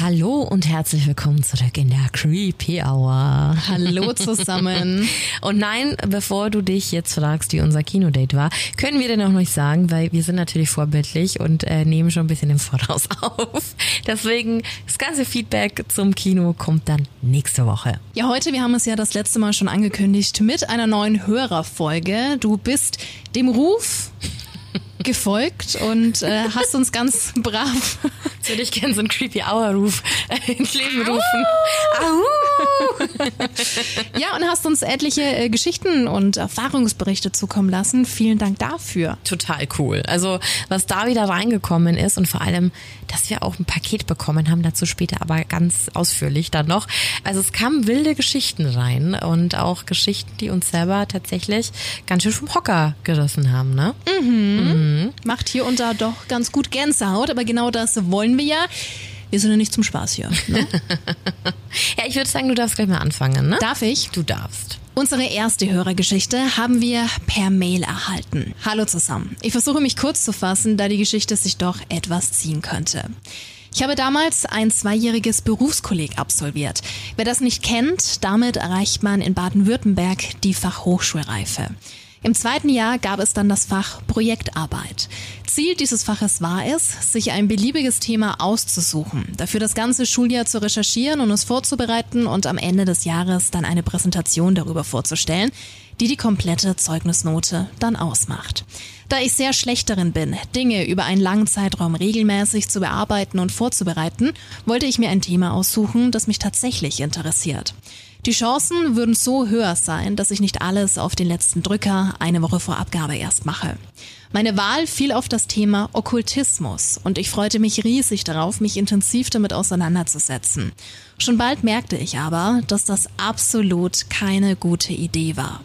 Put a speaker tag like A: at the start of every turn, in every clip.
A: Hallo und herzlich willkommen zurück in der Creepy Hour.
B: Hallo zusammen.
A: und nein, bevor du dich jetzt fragst, wie unser Kinodate war, können wir dir noch nicht sagen, weil wir sind natürlich vorbildlich und äh, nehmen schon ein bisschen im Voraus auf. Deswegen, das ganze Feedback zum Kino kommt dann nächste Woche.
B: Ja, heute, wir haben es ja das letzte Mal schon angekündigt, mit einer neuen Hörerfolge. Du bist dem Ruf gefolgt und äh, hast uns ganz brav.
A: Jetzt würde ich gerne so einen Creepy Hour-Ruf ins Leben rufen. Au!
B: ja, und hast uns etliche äh, Geschichten und Erfahrungsberichte zukommen lassen. Vielen Dank dafür.
A: Total cool. Also, was da wieder reingekommen ist und vor allem, dass wir auch ein Paket bekommen haben, dazu später aber ganz ausführlich dann noch. Also, es kamen wilde Geschichten rein und auch Geschichten, die uns selber tatsächlich ganz schön vom Hocker gerissen haben, ne?
B: Mhm. Mhm. Macht hier und da doch ganz gut Gänsehaut, aber genau das wollen wir ja. Wir sind ja nicht zum Spaß hier. Ne?
A: ja, ich würde sagen, du darfst gleich mal anfangen, ne?
B: Darf ich?
A: Du darfst.
B: Unsere erste Hörergeschichte haben wir per Mail erhalten. Hallo zusammen. Ich versuche mich kurz zu fassen, da die Geschichte sich doch etwas ziehen könnte. Ich habe damals ein zweijähriges Berufskolleg absolviert. Wer das nicht kennt, damit erreicht man in Baden-Württemberg die Fachhochschulreife. Im zweiten Jahr gab es dann das Fach Projektarbeit. Ziel dieses Faches war es, sich ein beliebiges Thema auszusuchen, dafür das ganze Schuljahr zu recherchieren und es vorzubereiten und am Ende des Jahres dann eine Präsentation darüber vorzustellen, die die komplette Zeugnisnote dann ausmacht. Da ich sehr schlecht darin bin, Dinge über einen langen Zeitraum regelmäßig zu bearbeiten und vorzubereiten, wollte ich mir ein Thema aussuchen, das mich tatsächlich interessiert. Die Chancen würden so höher sein, dass ich nicht alles auf den letzten Drücker eine Woche vor Abgabe erst mache. Meine Wahl fiel auf das Thema Okkultismus und ich freute mich riesig darauf, mich intensiv damit auseinanderzusetzen. Schon bald merkte ich aber, dass das absolut keine gute Idee war.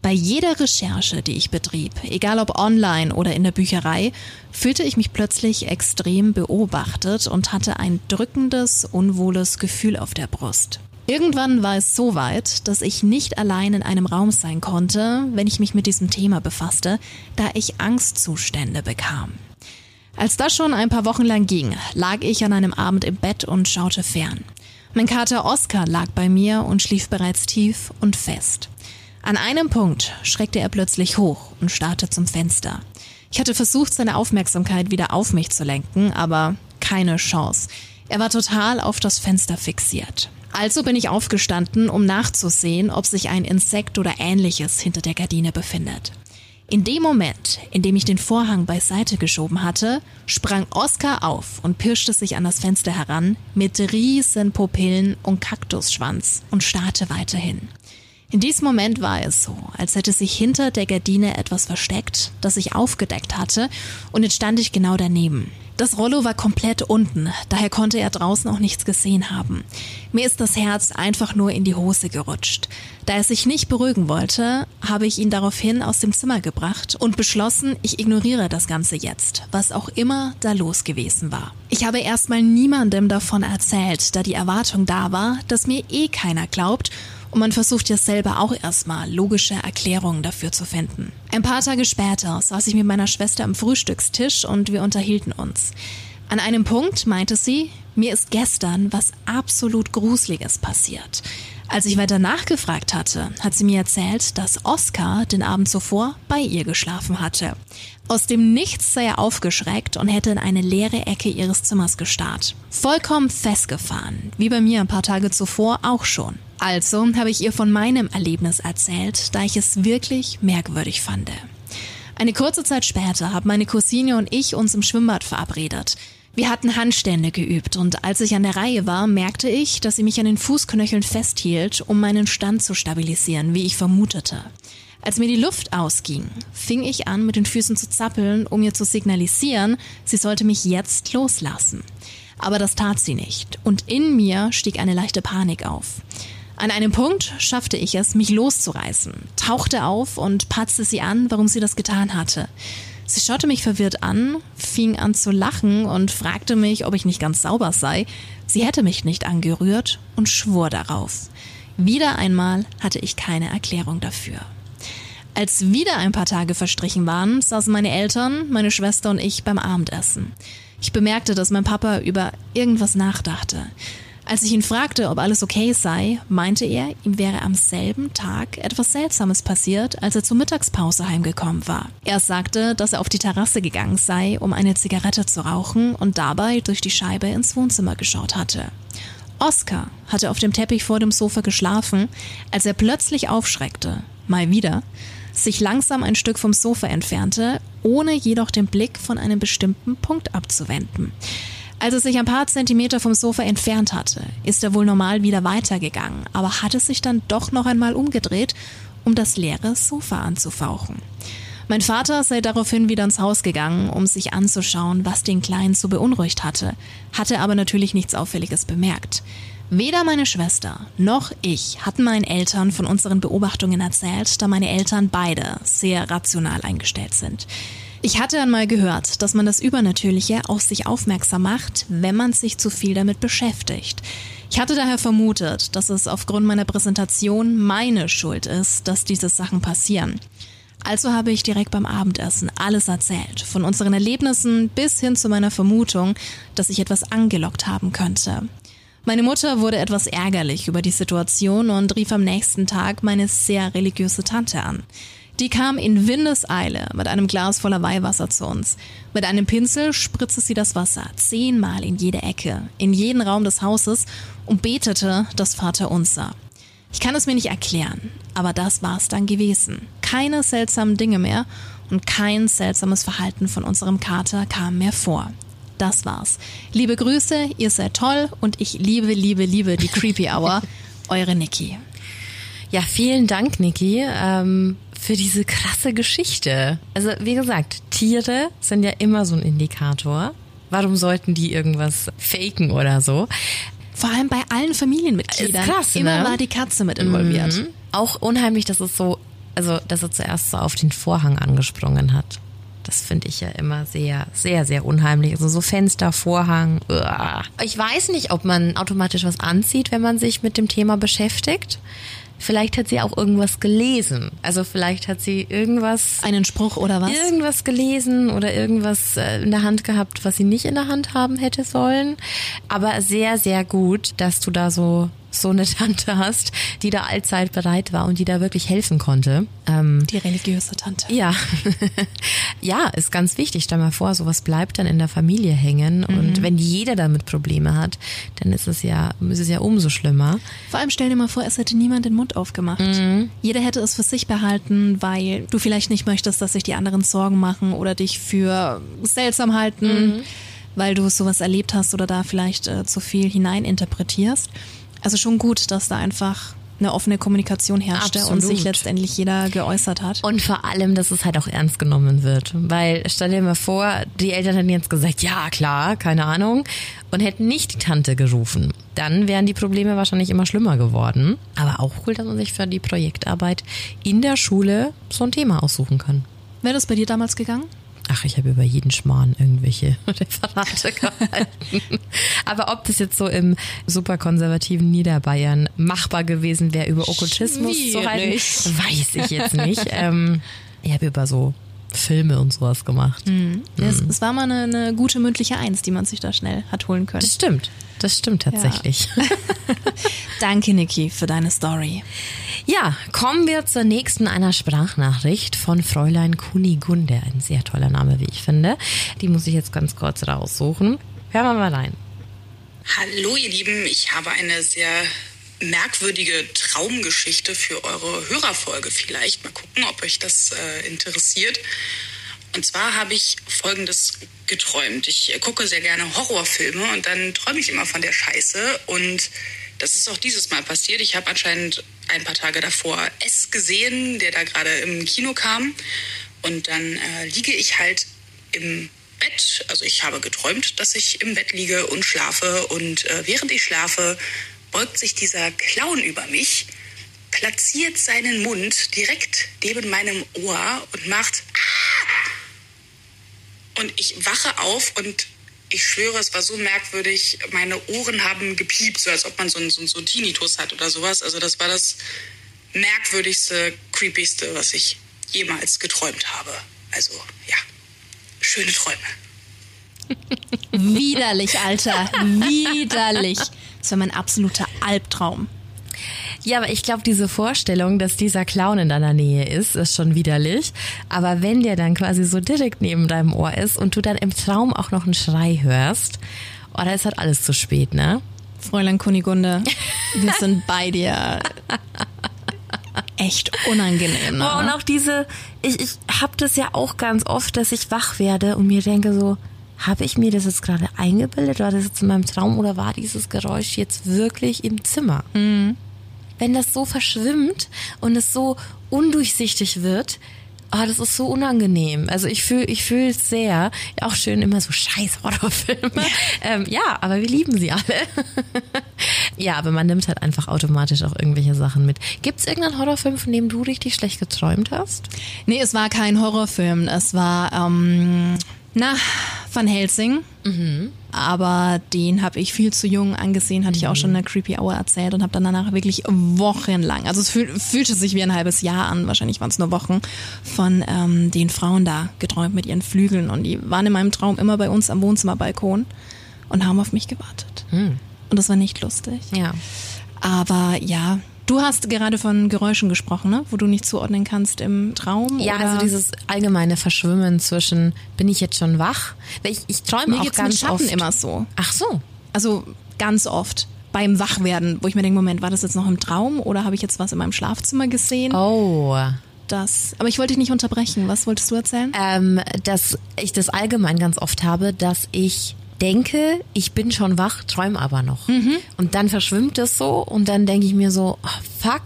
B: Bei jeder Recherche, die ich betrieb, egal ob online oder in der Bücherei, fühlte ich mich plötzlich extrem beobachtet und hatte ein drückendes, unwohles Gefühl auf der Brust. Irgendwann war es so weit, dass ich nicht allein in einem Raum sein konnte, wenn ich mich mit diesem Thema befasste, da ich Angstzustände bekam. Als das schon ein paar Wochen lang ging, lag ich an einem Abend im Bett und schaute fern. Mein Kater Oscar lag bei mir und schlief bereits tief und fest. An einem Punkt schreckte er plötzlich hoch und starrte zum Fenster. Ich hatte versucht, seine Aufmerksamkeit wieder auf mich zu lenken, aber keine Chance. Er war total auf das Fenster fixiert. Also bin ich aufgestanden, um nachzusehen, ob sich ein Insekt oder ähnliches hinter der Gardine befindet. In dem Moment, in dem ich den Vorhang beiseite geschoben hatte, sprang Oskar auf und pirschte sich an das Fenster heran mit riesen Pupillen und Kaktusschwanz und starrte weiterhin. In diesem Moment war es so, als hätte sich hinter der Gardine etwas versteckt, das ich aufgedeckt hatte, und jetzt stand ich genau daneben. Das Rollo war komplett unten, daher konnte er draußen auch nichts gesehen haben. Mir ist das Herz einfach nur in die Hose gerutscht. Da er sich nicht beruhigen wollte, habe ich ihn daraufhin aus dem Zimmer gebracht und beschlossen, ich ignoriere das Ganze jetzt, was auch immer da los gewesen war. Ich habe erstmal niemandem davon erzählt, da die Erwartung da war, dass mir eh keiner glaubt und man versucht ja selber auch erstmal logische Erklärungen dafür zu finden. Ein paar Tage später saß ich mit meiner Schwester am Frühstückstisch und wir unterhielten uns. An einem Punkt meinte sie, mir ist gestern was absolut Gruseliges passiert. Als ich weiter nachgefragt hatte, hat sie mir erzählt, dass Oscar den Abend zuvor bei ihr geschlafen hatte. Aus dem Nichts sei er aufgeschreckt und hätte in eine leere Ecke ihres Zimmers gestarrt. Vollkommen festgefahren, wie bei mir ein paar Tage zuvor auch schon. Also habe ich ihr von meinem Erlebnis erzählt, da ich es wirklich merkwürdig fand. Eine kurze Zeit später haben meine Cousine und ich uns im Schwimmbad verabredet. Wir hatten Handstände geübt und als ich an der Reihe war, merkte ich, dass sie mich an den Fußknöcheln festhielt, um meinen Stand zu stabilisieren, wie ich vermutete. Als mir die Luft ausging, fing ich an, mit den Füßen zu zappeln, um ihr zu signalisieren, sie sollte mich jetzt loslassen. Aber das tat sie nicht, und in mir stieg eine leichte Panik auf. An einem Punkt schaffte ich es, mich loszureißen, tauchte auf und patzte sie an, warum sie das getan hatte. Sie schaute mich verwirrt an, fing an zu lachen und fragte mich, ob ich nicht ganz sauber sei. Sie hätte mich nicht angerührt und schwor darauf. Wieder einmal hatte ich keine Erklärung dafür. Als wieder ein paar Tage verstrichen waren, saßen meine Eltern, meine Schwester und ich beim Abendessen. Ich bemerkte, dass mein Papa über irgendwas nachdachte. Als ich ihn fragte, ob alles okay sei, meinte er, ihm wäre am selben Tag etwas Seltsames passiert, als er zur Mittagspause heimgekommen war. Er sagte, dass er auf die Terrasse gegangen sei, um eine Zigarette zu rauchen und dabei durch die Scheibe ins Wohnzimmer geschaut hatte. Oscar hatte auf dem Teppich vor dem Sofa geschlafen, als er plötzlich aufschreckte, mal wieder, sich langsam ein Stück vom Sofa entfernte, ohne jedoch den Blick von einem bestimmten Punkt abzuwenden. Als er sich ein paar Zentimeter vom Sofa entfernt hatte, ist er wohl normal wieder weitergegangen, aber hatte sich dann doch noch einmal umgedreht, um das leere Sofa anzufauchen. Mein Vater sei daraufhin wieder ins Haus gegangen, um sich anzuschauen, was den Kleinen so beunruhigt hatte, hatte aber natürlich nichts Auffälliges bemerkt. Weder meine Schwester noch ich hatten meinen Eltern von unseren Beobachtungen erzählt, da meine Eltern beide sehr rational eingestellt sind. Ich hatte einmal gehört, dass man das Übernatürliche auf sich aufmerksam macht, wenn man sich zu viel damit beschäftigt. Ich hatte daher vermutet, dass es aufgrund meiner Präsentation meine Schuld ist, dass diese Sachen passieren. Also habe ich direkt beim Abendessen alles erzählt, von unseren Erlebnissen bis hin zu meiner Vermutung, dass ich etwas angelockt haben könnte. Meine Mutter wurde etwas ärgerlich über die Situation und rief am nächsten Tag meine sehr religiöse Tante an. Die kam in Windeseile mit einem Glas voller Weihwasser zu uns. Mit einem Pinsel spritzte sie das Wasser zehnmal in jede Ecke, in jeden Raum des Hauses und betete das Vaterunser. Ich kann es mir nicht erklären, aber das war es dann gewesen. Keine seltsamen Dinge mehr und kein seltsames Verhalten von unserem Kater kam mehr vor. Das war's. Liebe Grüße, ihr seid toll und ich liebe, liebe, liebe die Creepy Hour. Eure Niki.
A: Ja, vielen Dank, Niki. Ähm, für diese krasse Geschichte. Also wie gesagt, Tiere sind ja immer so ein Indikator. Warum sollten die irgendwas faken oder so?
B: Vor allem bei allen Familienmitgliedern.
A: Ist krass,
B: immer
A: ne?
B: war die Katze mit involviert.
A: Mhm. Auch unheimlich, dass es so, also dass er zuerst so auf den Vorhang angesprungen hat. Das finde ich ja immer sehr, sehr, sehr unheimlich. Also so Fenster, Vorhang. Uah. Ich weiß nicht, ob man automatisch was anzieht, wenn man sich mit dem Thema beschäftigt. Vielleicht hat sie auch irgendwas gelesen. Also vielleicht hat sie irgendwas.
B: Einen Spruch oder was?
A: Irgendwas gelesen oder irgendwas äh, in der Hand gehabt, was sie nicht in der Hand haben hätte sollen. Aber sehr, sehr gut, dass du da so so eine Tante hast, die da allzeit bereit war und die da wirklich helfen konnte. Ähm,
B: die religiöse Tante.
A: ja, ja, ist ganz wichtig. Stell mal vor, sowas bleibt dann in der Familie hängen und wenn jeder damit Probleme hat, dann ist es ja, ist es ja umso schlimmer.
B: Vor allem stell dir mal vor, es hätte niemand den Mund aufgemacht. Jeder hätte es für sich behalten, weil du vielleicht nicht möchtest, dass sich die anderen Sorgen machen oder dich für seltsam halten, weil du sowas erlebt hast oder da vielleicht äh, zu viel hineininterpretierst. Also schon gut, dass da einfach eine offene Kommunikation herrschte und sich
A: Absolut.
B: letztendlich jeder geäußert hat.
A: Und vor allem, dass es halt auch ernst genommen wird. Weil stell dir mal vor, die Eltern hätten jetzt gesagt, ja klar, keine Ahnung, und hätten nicht die Tante gerufen. Dann wären die Probleme wahrscheinlich immer schlimmer geworden. Aber auch cool, dass man sich für die Projektarbeit in der Schule so ein Thema aussuchen kann.
B: Wäre das bei dir damals gegangen?
A: Ach, ich habe über jeden Schmarrn irgendwelche Referate gehalten. Aber ob das jetzt so im super konservativen Niederbayern machbar gewesen wäre, über Okkultismus zu halten, weiß ich jetzt nicht. ähm, ich habe über so Filme und sowas gemacht.
B: Es, es war mal eine, eine gute mündliche Eins, die man sich da schnell hat holen können.
A: Das stimmt. Das stimmt tatsächlich.
B: Danke, Niki, für deine Story.
A: Ja, kommen wir zur nächsten einer Sprachnachricht von Fräulein Kunigunde. Ein sehr toller Name, wie ich finde. Die muss ich jetzt ganz kurz raussuchen. Hören wir mal rein.
C: Hallo ihr Lieben, ich habe eine sehr merkwürdige Traumgeschichte für eure Hörerfolge vielleicht. Mal gucken, ob euch das äh, interessiert. Und zwar habe ich Folgendes geträumt. Ich äh, gucke sehr gerne Horrorfilme und dann träume ich immer von der Scheiße. Und das ist auch dieses Mal passiert. Ich habe anscheinend ein paar Tage davor S gesehen, der da gerade im Kino kam. Und dann äh, liege ich halt im Bett. Also ich habe geträumt, dass ich im Bett liege und schlafe. Und äh, während ich schlafe, beugt sich dieser Clown über mich, platziert seinen Mund direkt neben meinem Ohr und macht "Ah!" und ich wache auf und ich schwöre, es war so merkwürdig. Meine Ohren haben gepiept, so als ob man so einen, so einen, Tinnitus hat oder sowas. Also das war das merkwürdigste, creepyste, was ich jemals geträumt habe. Also ja, schöne Träume.
B: Widerlich, Alter. Widerlich. Das war mein absoluter Albtraum.
A: Ja, aber ich glaube, diese Vorstellung, dass dieser Clown in deiner Nähe ist, ist schon widerlich. Aber wenn der dann quasi so direkt neben deinem Ohr ist und du dann im Traum auch noch einen Schrei hörst, oh, da ist halt alles zu spät, ne?
B: Fräulein Kunigunde, wir sind bei dir. Echt unangenehm. Ne?
A: Oh, und auch diese, ich, ich hab das ja auch ganz oft, dass ich wach werde und mir denke so, habe ich mir das jetzt gerade eingebildet? War das jetzt in meinem Traum oder war dieses Geräusch jetzt wirklich im Zimmer? Mhm wenn das so verschwimmt und es so undurchsichtig wird, Oh, das ist so unangenehm. Also ich fühle ich fühle es sehr. Auch schön immer so scheiß Horrorfilme. Ja. Ähm, ja, aber wir lieben sie alle. ja, aber man nimmt halt einfach automatisch auch irgendwelche Sachen mit. Gibt es irgendeinen Horrorfilm, von dem du richtig schlecht geträumt hast?
B: Nee, es war kein Horrorfilm. Es war, ähm, na, Van Helsing. Mhm. Aber den habe ich viel zu jung angesehen, hatte ich auch schon in der Creepy Hour erzählt und habe dann danach wirklich wochenlang, also es fühl, fühlte sich wie ein halbes Jahr an, wahrscheinlich waren es nur Wochen, von ähm, den Frauen da geträumt mit ihren Flügeln. Und die waren in meinem Traum immer bei uns am Wohnzimmerbalkon und haben auf mich gewartet. Mhm. Und das war nicht lustig.
A: Ja.
B: Aber ja, Du hast gerade von Geräuschen gesprochen, ne? wo du nicht zuordnen kannst im Traum.
A: Ja,
B: oder?
A: also dieses allgemeine Verschwimmen zwischen, bin ich jetzt schon wach? Ich, ich träume auch ganz
B: mit Schatten
A: oft.
B: immer so.
A: Ach so.
B: Also ganz oft beim Wachwerden, wo ich mir denke, Moment, war das jetzt noch im Traum oder habe ich jetzt was in meinem Schlafzimmer gesehen?
A: Oh.
B: Das, aber ich wollte dich nicht unterbrechen. Was wolltest du erzählen?
A: Ähm, dass ich das allgemein ganz oft habe, dass ich denke, ich bin schon wach, träume aber noch. Mhm. Und dann verschwimmt es so und dann denke ich mir so, oh, fuck,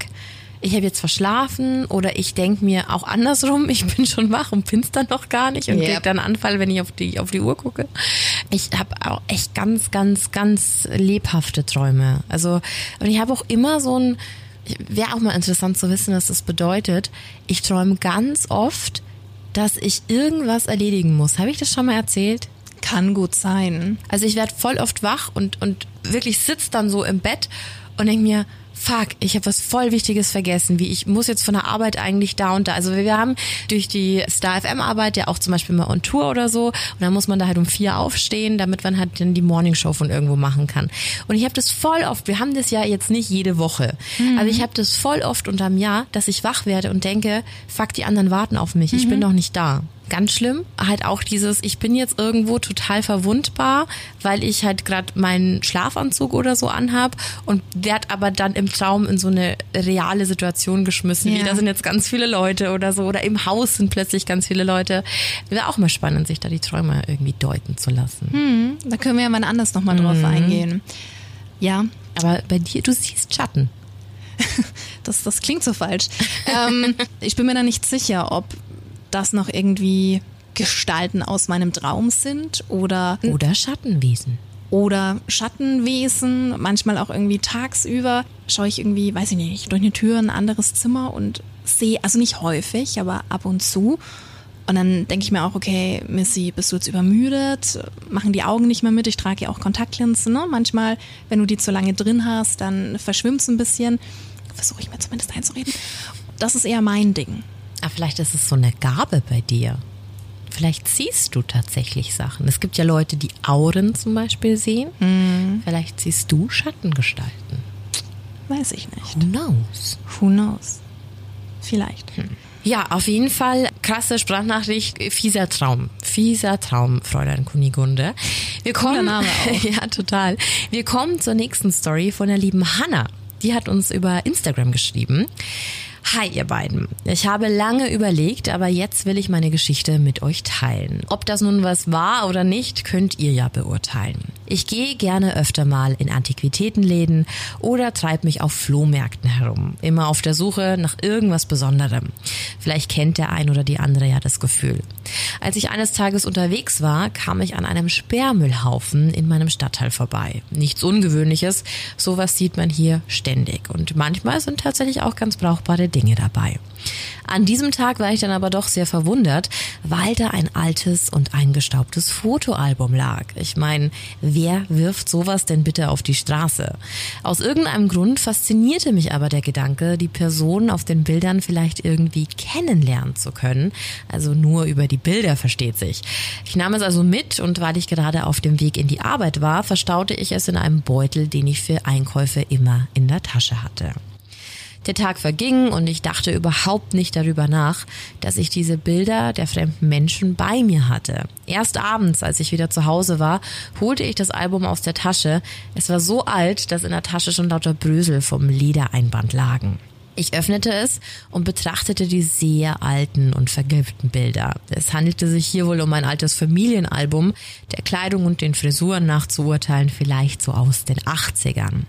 A: ich habe jetzt verschlafen oder ich denke mir auch andersrum, ich bin schon wach und bin's dann noch gar nicht und yep. krieg dann Anfall, wenn ich auf die auf die Uhr gucke. Ich habe auch echt ganz ganz ganz lebhafte Träume. Also und ich habe auch immer so ein wäre auch mal interessant zu wissen, was das bedeutet. Ich träume ganz oft, dass ich irgendwas erledigen muss. Habe ich das schon mal erzählt?
B: Kann gut sein.
A: Also ich werde voll oft wach und, und wirklich sitze dann so im Bett und denke mir, fuck, ich habe was voll Wichtiges vergessen, wie ich muss jetzt von der Arbeit eigentlich da und da. Also wir haben durch die Star FM Arbeit ja auch zum Beispiel mal on Tour oder so und dann muss man da halt um vier aufstehen, damit man halt dann die Morning Show von irgendwo machen kann. Und ich habe das voll oft, wir haben das ja jetzt nicht jede Woche, mhm. aber ich habe das voll oft unterm Jahr, dass ich wach werde und denke, fuck, die anderen warten auf mich, ich mhm. bin noch nicht da ganz schlimm. Halt auch dieses, ich bin jetzt irgendwo total verwundbar, weil ich halt gerade meinen Schlafanzug oder so anhab und werd aber dann im Traum in so eine reale Situation geschmissen, ja. wie da sind jetzt ganz viele Leute oder so oder im Haus sind plötzlich ganz viele Leute. Wäre auch mal spannend, sich da die Träume irgendwie deuten zu lassen.
B: Hm, da können wir ja mal anders nochmal drauf mhm. eingehen. Ja.
A: Aber bei dir, du siehst Schatten.
B: das, das klingt so falsch. ähm, ich bin mir da nicht sicher, ob das noch irgendwie Gestalten aus meinem Traum sind oder
A: oder Schattenwesen
B: oder Schattenwesen, manchmal auch irgendwie tagsüber schaue ich irgendwie, weiß ich nicht, durch eine Tür ein anderes Zimmer und sehe, also nicht häufig, aber ab und zu. Und dann denke ich mir auch, okay, Missy, bist du jetzt übermüdet? Machen die Augen nicht mehr mit? Ich trage ja auch Kontaktlinsen. Ne? Manchmal, wenn du die zu lange drin hast, dann verschwimmt es ein bisschen. Versuche ich mir zumindest einzureden. Das ist eher mein Ding.
A: Ah, vielleicht ist es so eine Gabe bei dir. Vielleicht siehst du tatsächlich Sachen. Es gibt ja Leute, die Auren zum Beispiel sehen. Mhm. Vielleicht siehst du Schattengestalten.
B: Weiß ich nicht.
A: Who knows?
B: Who knows? Vielleicht. Hm.
A: Ja, auf jeden Fall krasse Sprachnachricht, fieser Traum. Fieser Traum, Fräulein Kunigunde. Wir kommen,
B: Name auch.
A: ja, total. Wir kommen zur nächsten Story von der lieben Hanna. Die hat uns über Instagram geschrieben. Hi ihr beiden. Ich habe lange überlegt, aber jetzt will ich meine Geschichte mit euch teilen. Ob das nun was war oder nicht, könnt ihr ja beurteilen. Ich gehe gerne öfter mal in Antiquitätenläden oder treibe mich auf Flohmärkten herum, immer auf der Suche nach irgendwas Besonderem. Vielleicht kennt der ein oder die andere ja das Gefühl. Als ich eines Tages unterwegs war, kam ich an einem Sperrmüllhaufen in meinem Stadtteil vorbei. Nichts Ungewöhnliches, sowas sieht man hier ständig und manchmal sind tatsächlich auch ganz brauchbare Dinge dabei. An diesem Tag war ich dann aber doch sehr verwundert, weil da ein altes und eingestaubtes Fotoalbum lag. Ich meine, wer wirft sowas denn bitte auf die Straße? Aus irgendeinem Grund faszinierte mich aber der Gedanke, die Person auf den Bildern vielleicht irgendwie kennenlernen zu können. Also nur über die Bilder versteht sich. Ich nahm es also mit und weil ich gerade auf dem Weg in die Arbeit war, verstaute ich es in einem Beutel, den ich für Einkäufe immer in der Tasche hatte. Der Tag verging und ich dachte überhaupt nicht darüber nach, dass ich diese Bilder der fremden Menschen bei mir hatte. Erst abends, als ich wieder zu Hause war, holte ich das Album aus der Tasche. Es war so alt, dass in der Tasche schon lauter Brösel vom Ledereinband lagen. Ich öffnete es und betrachtete die sehr alten und vergilbten Bilder. Es handelte sich hier wohl um ein altes Familienalbum, der Kleidung und den Frisuren nach zu urteilen vielleicht so aus den 80ern.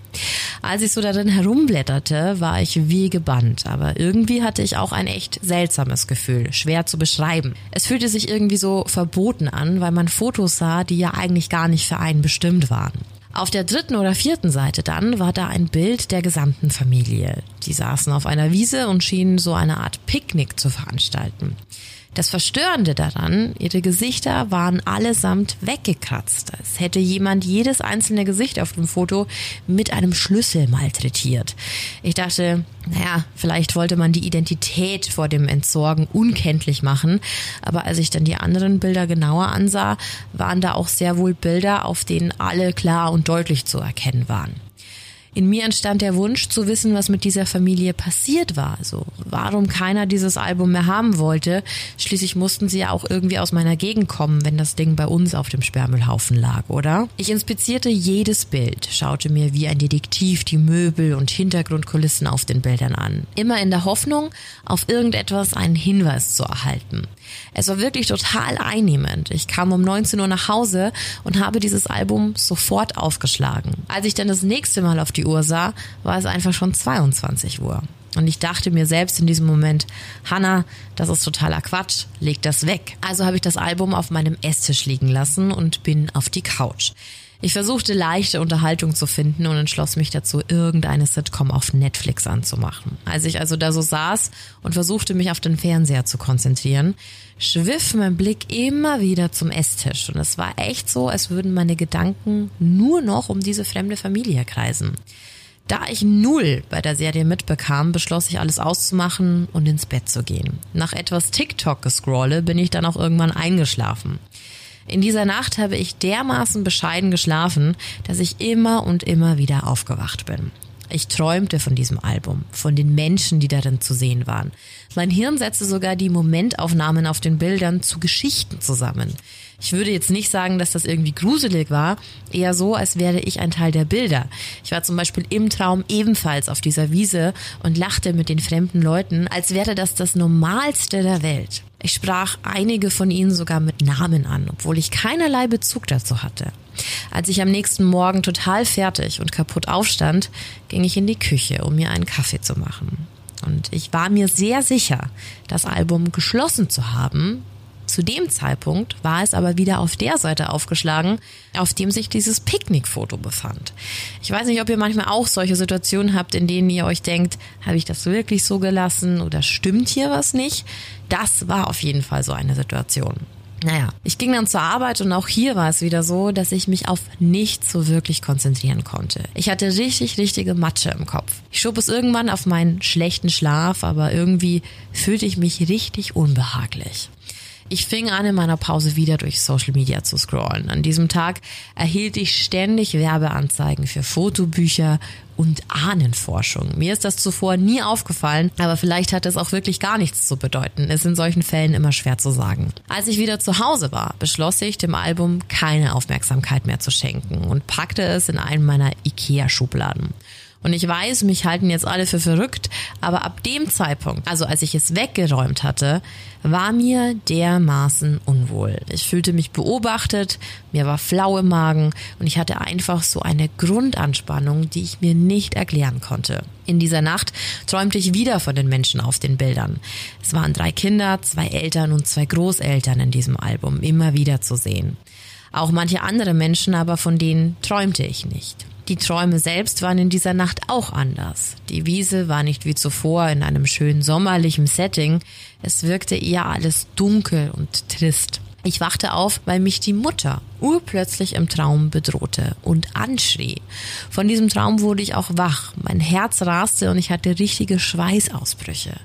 A: Als ich so darin herumblätterte, war ich wie gebannt, aber irgendwie hatte ich auch ein echt seltsames Gefühl, schwer zu beschreiben. Es fühlte sich irgendwie so verboten an, weil man Fotos sah, die ja eigentlich gar nicht für einen bestimmt waren. Auf der dritten oder vierten Seite dann war da ein Bild der gesamten Familie. Die saßen auf einer Wiese und schienen so eine Art Picknick zu veranstalten. Das Verstörende daran, ihre Gesichter waren allesamt weggekratzt. Es hätte jemand jedes einzelne Gesicht auf dem Foto mit einem Schlüssel malträtiert. Ich dachte, naja, vielleicht wollte man die Identität vor dem Entsorgen unkenntlich machen. Aber als ich dann die anderen Bilder genauer ansah, waren da auch sehr wohl Bilder, auf denen alle klar und deutlich zu erkennen waren. In mir entstand der Wunsch zu wissen, was mit dieser Familie passiert war. Also warum keiner dieses Album mehr haben wollte. Schließlich mussten sie ja auch irgendwie aus meiner Gegend kommen, wenn das Ding bei uns auf dem Sperrmüllhaufen lag, oder? Ich inspizierte jedes Bild, schaute mir wie ein Detektiv die Möbel und Hintergrundkulissen auf den Bildern an. Immer in der Hoffnung, auf irgendetwas einen Hinweis zu erhalten. Es war wirklich total einnehmend. Ich kam um 19 Uhr nach Hause und habe dieses Album sofort aufgeschlagen. Als ich dann das nächste Mal auf die Uhr sah, war es einfach schon 22 Uhr. Und ich dachte mir selbst in diesem Moment, Hanna, das ist totaler Quatsch, leg das weg. Also habe ich das Album auf meinem Esstisch liegen lassen und bin auf die Couch. Ich versuchte leichte Unterhaltung zu finden und entschloss mich dazu, irgendeine Sitcom auf Netflix anzumachen. Als ich also da so saß und versuchte, mich auf den Fernseher zu konzentrieren, schwiff mein Blick immer wieder zum Esstisch und es war echt so, als würden meine Gedanken nur noch um diese fremde Familie kreisen. Da ich null bei der Serie mitbekam, beschloss ich alles auszumachen und ins Bett zu gehen. Nach etwas TikTok-Gescrolle bin ich dann auch irgendwann eingeschlafen. In dieser Nacht habe ich dermaßen bescheiden geschlafen, dass ich immer und immer wieder aufgewacht bin. Ich träumte von diesem Album, von den Menschen, die darin zu sehen waren. Mein Hirn setzte sogar die Momentaufnahmen auf den Bildern zu Geschichten zusammen. Ich würde jetzt nicht sagen, dass das irgendwie gruselig war, eher so, als wäre ich ein Teil der Bilder. Ich war zum Beispiel im Traum ebenfalls auf dieser Wiese und lachte mit den fremden Leuten, als wäre das das Normalste der Welt. Ich sprach einige von ihnen sogar mit Namen an, obwohl ich keinerlei Bezug dazu hatte. Als ich am nächsten Morgen total fertig und kaputt aufstand, ging ich in die Küche, um mir einen Kaffee zu machen. Und ich war mir sehr sicher, das Album geschlossen zu haben, zu dem Zeitpunkt war es aber wieder auf der Seite aufgeschlagen, auf dem sich dieses Picknickfoto befand. Ich weiß nicht, ob ihr manchmal auch solche Situationen habt, in denen ihr euch denkt, habe ich das wirklich so gelassen oder stimmt hier was nicht? Das war auf jeden Fall so eine Situation. Naja, ich ging dann zur Arbeit und auch hier war es wieder so, dass ich mich auf nichts so wirklich konzentrieren konnte. Ich hatte richtig, richtige Matsche im Kopf. Ich schob es irgendwann auf meinen schlechten Schlaf, aber irgendwie fühlte ich mich richtig unbehaglich. Ich fing an, in meiner Pause wieder durch Social Media zu scrollen. An diesem Tag erhielt ich ständig Werbeanzeigen für Fotobücher und Ahnenforschung. Mir ist das zuvor nie aufgefallen, aber vielleicht hat es auch wirklich gar nichts zu bedeuten. Ist in solchen Fällen immer schwer zu sagen. Als ich wieder zu Hause war, beschloss ich, dem Album keine Aufmerksamkeit mehr zu schenken und packte es in einen meiner Ikea-Schubladen. Und ich weiß, mich halten jetzt alle für verrückt, aber ab dem Zeitpunkt, also als ich es weggeräumt hatte, war mir dermaßen unwohl. Ich fühlte mich beobachtet, mir war flau im Magen und ich hatte einfach so eine Grundanspannung, die ich mir nicht erklären konnte. In dieser Nacht träumte ich wieder von den Menschen auf den Bildern. Es waren drei Kinder, zwei Eltern und zwei Großeltern in diesem Album immer wieder zu sehen. Auch manche andere Menschen, aber von denen träumte ich nicht. Die Träume selbst waren in dieser Nacht auch anders. Die Wiese war nicht wie zuvor in einem schönen sommerlichen Setting. Es wirkte eher alles dunkel und trist. Ich wachte auf, weil mich die Mutter urplötzlich im Traum bedrohte und anschrie. Von diesem Traum wurde ich auch wach. Mein Herz raste und ich hatte richtige Schweißausbrüche.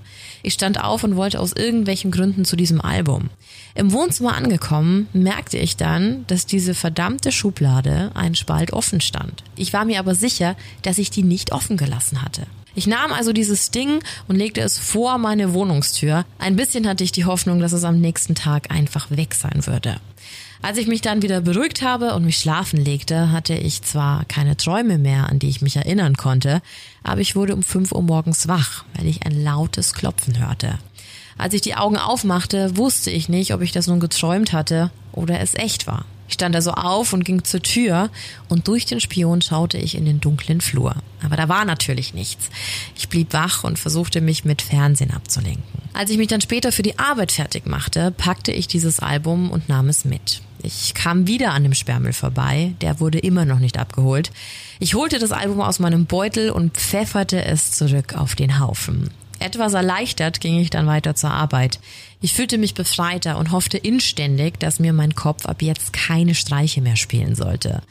A: Ich stand auf und wollte aus irgendwelchen Gründen zu diesem Album. Im Wohnzimmer angekommen, merkte ich dann, dass diese verdammte Schublade einen Spalt offen stand. Ich war mir aber sicher, dass ich die nicht offen gelassen hatte. Ich nahm also dieses Ding und legte es vor meine Wohnungstür. Ein bisschen hatte ich die Hoffnung, dass es am nächsten Tag einfach weg sein würde. Als ich mich dann wieder beruhigt habe und mich schlafen legte, hatte ich zwar keine Träume mehr, an die ich mich erinnern konnte, aber ich wurde um 5 Uhr morgens wach, weil ich ein lautes Klopfen hörte. Als ich die Augen aufmachte, wusste ich nicht, ob ich das nun geträumt hatte oder es echt war. Ich stand also auf und ging zur Tür und durch den Spion schaute ich in den dunklen Flur. Aber da war natürlich nichts. Ich blieb wach und versuchte mich mit Fernsehen abzulenken. Als ich mich dann später für die Arbeit fertig machte, packte ich dieses Album und nahm es mit. Ich kam wieder an dem Sperrmüll vorbei, der wurde immer noch nicht abgeholt. Ich holte das Album aus meinem Beutel und pfefferte es zurück auf den Haufen. Etwas erleichtert ging ich dann weiter zur Arbeit. Ich fühlte mich befreiter und hoffte inständig, dass mir mein Kopf ab jetzt keine Streiche mehr spielen sollte.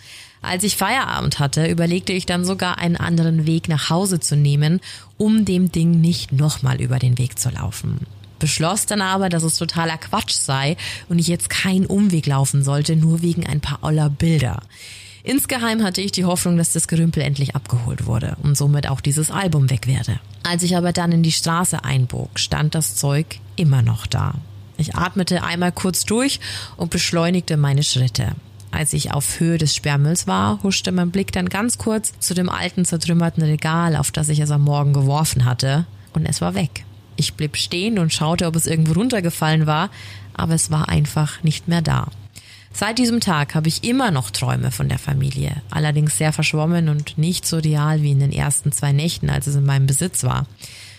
A: Als ich Feierabend hatte, überlegte ich dann sogar einen anderen Weg nach Hause zu nehmen, um dem Ding nicht nochmal über den Weg zu laufen. Beschloss dann aber, dass es totaler Quatsch sei und ich jetzt keinen Umweg laufen sollte, nur wegen ein paar oller Bilder. Insgeheim hatte ich die Hoffnung, dass das Gerümpel endlich abgeholt wurde und somit auch dieses Album weg werde. Als ich aber dann in die Straße einbog, stand das Zeug immer noch da. Ich atmete einmal kurz durch und beschleunigte meine Schritte. Als ich auf Höhe des Sperrmülls war, huschte mein Blick dann ganz kurz zu dem alten zertrümmerten Regal, auf das ich es am Morgen geworfen hatte, und es war weg. Ich blieb stehen und schaute, ob es irgendwo runtergefallen war, aber es war einfach nicht mehr da. Seit diesem Tag habe ich immer noch Träume von der Familie, allerdings sehr verschwommen und nicht so real wie in den ersten zwei Nächten, als es in meinem Besitz war.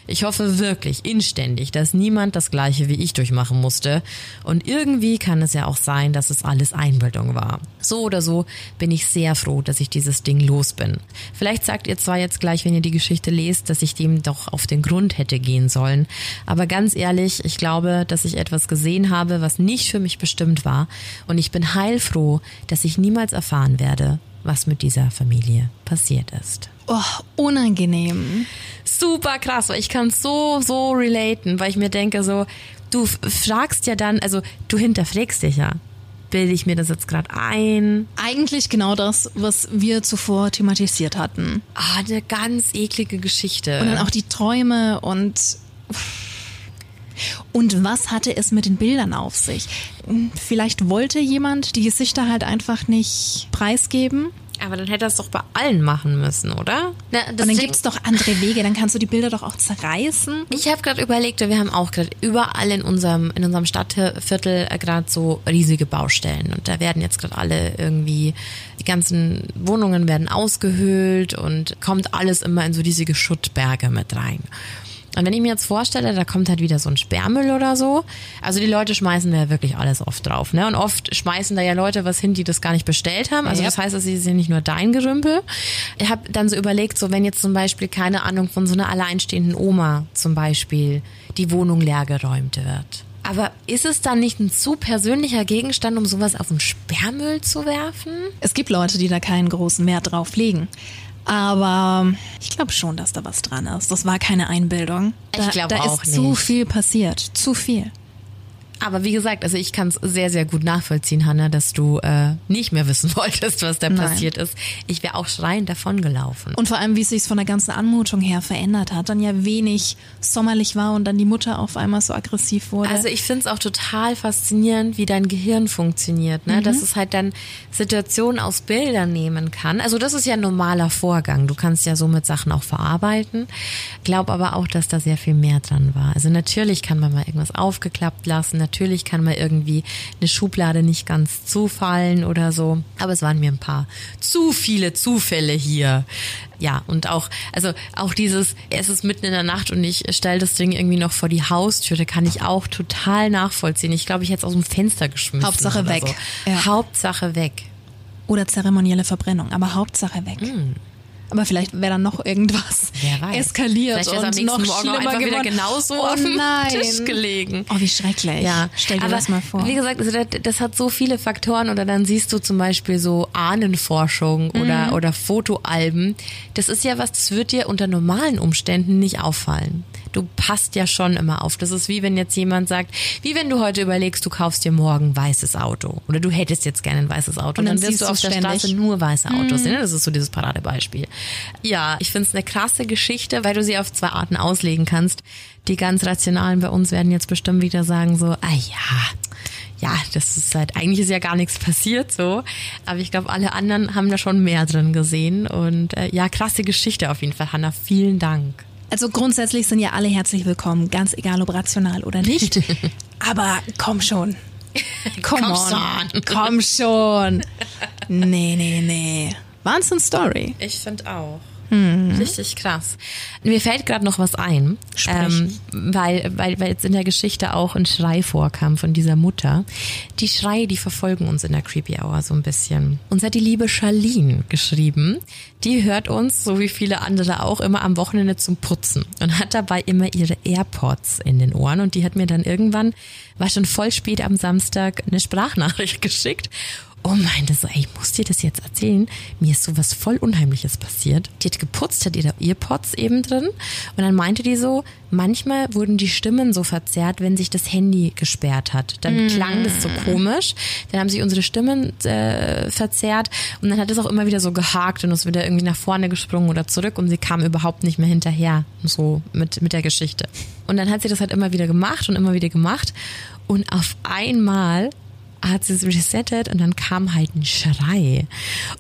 A: Ich hoffe wirklich inständig, dass niemand das gleiche wie ich durchmachen musste. Und irgendwie kann es ja auch sein, dass es alles Einbildung war. So oder so bin ich sehr froh, dass ich dieses Ding los bin. Vielleicht sagt ihr zwar jetzt gleich, wenn ihr die Geschichte lest, dass ich dem doch auf den Grund hätte gehen sollen. Aber ganz ehrlich, ich glaube, dass ich etwas gesehen habe, was nicht für mich bestimmt war. Und ich bin heilfroh, dass ich niemals erfahren werde, was mit dieser Familie passiert ist.
B: Oh, unangenehm.
A: Super krass, weil ich kann so, so relaten, weil ich mir denke so, du fragst ja dann, also du hinterfragst dich ja. Bilde ich mir das jetzt gerade ein?
B: Eigentlich genau das, was wir zuvor thematisiert hatten.
A: Ah, eine ganz eklige Geschichte.
B: Und dann auch die Träume und und was hatte es mit den Bildern auf sich? Vielleicht wollte jemand die Gesichter halt einfach nicht preisgeben.
A: Aber dann hätte er es doch bei allen machen müssen, oder?
B: Na, und dann gibt's doch andere Wege, dann kannst du die Bilder doch auch zerreißen.
A: Ich habe gerade überlegt, wir haben auch gerade überall in unserem, in unserem Stadtviertel gerade so riesige Baustellen. Und da werden jetzt gerade alle irgendwie, die ganzen Wohnungen werden ausgehöhlt und kommt alles immer in so riesige Schuttberge mit rein. Und wenn ich mir jetzt vorstelle, da kommt halt wieder so ein Sperrmüll oder so, also die Leute schmeißen da ja wirklich alles oft drauf, ne? Und oft schmeißen da ja Leute was hin, die das gar nicht bestellt haben. Also das heißt, es ist ja nicht nur dein Gerümpel. Ich habe dann so überlegt, so wenn jetzt zum Beispiel, keine Ahnung, von so einer alleinstehenden Oma zum Beispiel die Wohnung leer geräumt wird. Aber ist es dann nicht ein zu persönlicher Gegenstand, um sowas auf den Sperrmüll zu werfen?
B: Es gibt Leute, die da keinen großen Wert drauf legen. Aber ich glaube schon, dass da was dran ist. Das war keine Einbildung. Da,
A: ich glaube auch
B: ist nicht. zu viel passiert. Zu viel.
A: Aber wie gesagt, also ich kann es sehr, sehr gut nachvollziehen, Hanna, dass du äh, nicht mehr wissen wolltest, was da
B: Nein.
A: passiert ist. Ich wäre auch schreiend davon gelaufen.
B: Und vor allem, wie es sich von der ganzen Anmutung her verändert hat. Dann ja wenig sommerlich war und dann die Mutter auf einmal so aggressiv wurde.
A: Also ich finde es auch total faszinierend, wie dein Gehirn funktioniert, ne? Dass es halt dann Situationen aus Bildern nehmen kann. Also das ist ja ein normaler Vorgang. Du kannst ja somit Sachen auch verarbeiten. Glaub aber auch, dass da sehr viel mehr dran war. Also natürlich kann man mal irgendwas aufgeklappt lassen. Natürlich kann mal irgendwie eine Schublade nicht ganz zufallen oder so. Aber es waren mir ein paar zu viele Zufälle hier. Ja, und auch, also auch dieses, es ist mitten in der Nacht und ich stelle das Ding irgendwie noch vor die Haustür, da kann ich auch total nachvollziehen. Ich glaube, ich hätte es aus dem Fenster geschmissen.
B: Hauptsache weg.
A: So.
B: Ja.
A: Hauptsache weg.
B: oder zeremonielle Verbrennung, aber Hauptsache weg. Aber vielleicht wäre dann noch irgendwas eskaliert
A: ist am
B: und
A: nächsten
B: noch
A: Morgen
B: schlimmer
A: einfach wieder genauso
B: oh,
A: auf dem
B: nein.
A: Tisch gelegen.
B: Oh, wie schrecklich.
A: Ja,
B: Stell dir
A: aber
B: das mal vor.
A: Wie gesagt, also das, das hat so viele Faktoren oder dann siehst du zum Beispiel so Ahnenforschung
B: Mhm.
A: oder, oder Fotoalben. Das ist ja was, das wird dir unter normalen Umständen nicht auffallen. Du passt ja schon immer auf. Das ist wie wenn jetzt jemand sagt, wie wenn du heute überlegst, du kaufst dir morgen ein weißes Auto oder du hättest jetzt gerne ein weißes Auto
B: Und dann
A: dann wirst
B: du
A: auf der
B: ständig.
A: Straße nur weiße Autos sehen. ne? Das ist so dieses Paradebeispiel. Ja, ich finde es eine krasse Geschichte, weil du sie auf zwei Arten auslegen kannst. Die ganz Rationalen bei uns werden jetzt bestimmt wieder sagen so, ah ja, ja, das ist halt, eigentlich ist ja gar nichts passiert so. Aber ich glaube, alle anderen haben da schon mehr drin gesehen. Und äh, ja, krasse Geschichte auf jeden Fall, Hanna. Vielen Dank.
B: Also grundsätzlich sind ja alle herzlich willkommen, ganz egal ob rational oder nicht. Aber komm schon. Komm
A: Komm
B: on.
A: schon.
B: Komm schon. Nee, nee, nee. Wahnsinn Story.
A: Ich finde auch. Richtig krass. Mir fällt gerade noch was ein,
B: Sprich.
A: ähm, weil, weil, weil jetzt in der Geschichte auch ein Schrei vorkam von dieser Mutter. Die Schreie, die verfolgen uns in der Creepy Hour so ein bisschen. Uns hat die liebe Charlene geschrieben. Die hört uns, so wie viele andere auch, immer am Wochenende zum Putzen und hat dabei immer ihre AirPods in den Ohren und die hat mir dann irgendwann, war schon voll spät am Samstag, eine Sprachnachricht geschickt und meinte so, ey, ich muss dir das jetzt erzählen. Mir ist sowas voll Unheimliches passiert. Die hat geputzt, hat ihre Earpods eben drin. Und dann meinte die so, manchmal wurden die Stimmen so verzerrt, wenn sich das Handy gesperrt hat. Dann klang das so komisch. Dann haben sich unsere Stimmen äh, verzerrt. Und dann hat es auch immer wieder so gehakt und ist wieder irgendwie nach vorne gesprungen oder zurück. Und sie kam überhaupt nicht mehr hinterher, so mit, mit der Geschichte. Und dann hat sie das halt immer wieder gemacht und immer wieder gemacht. Und auf einmal hat sie es resettet und dann kam halt ein Schrei.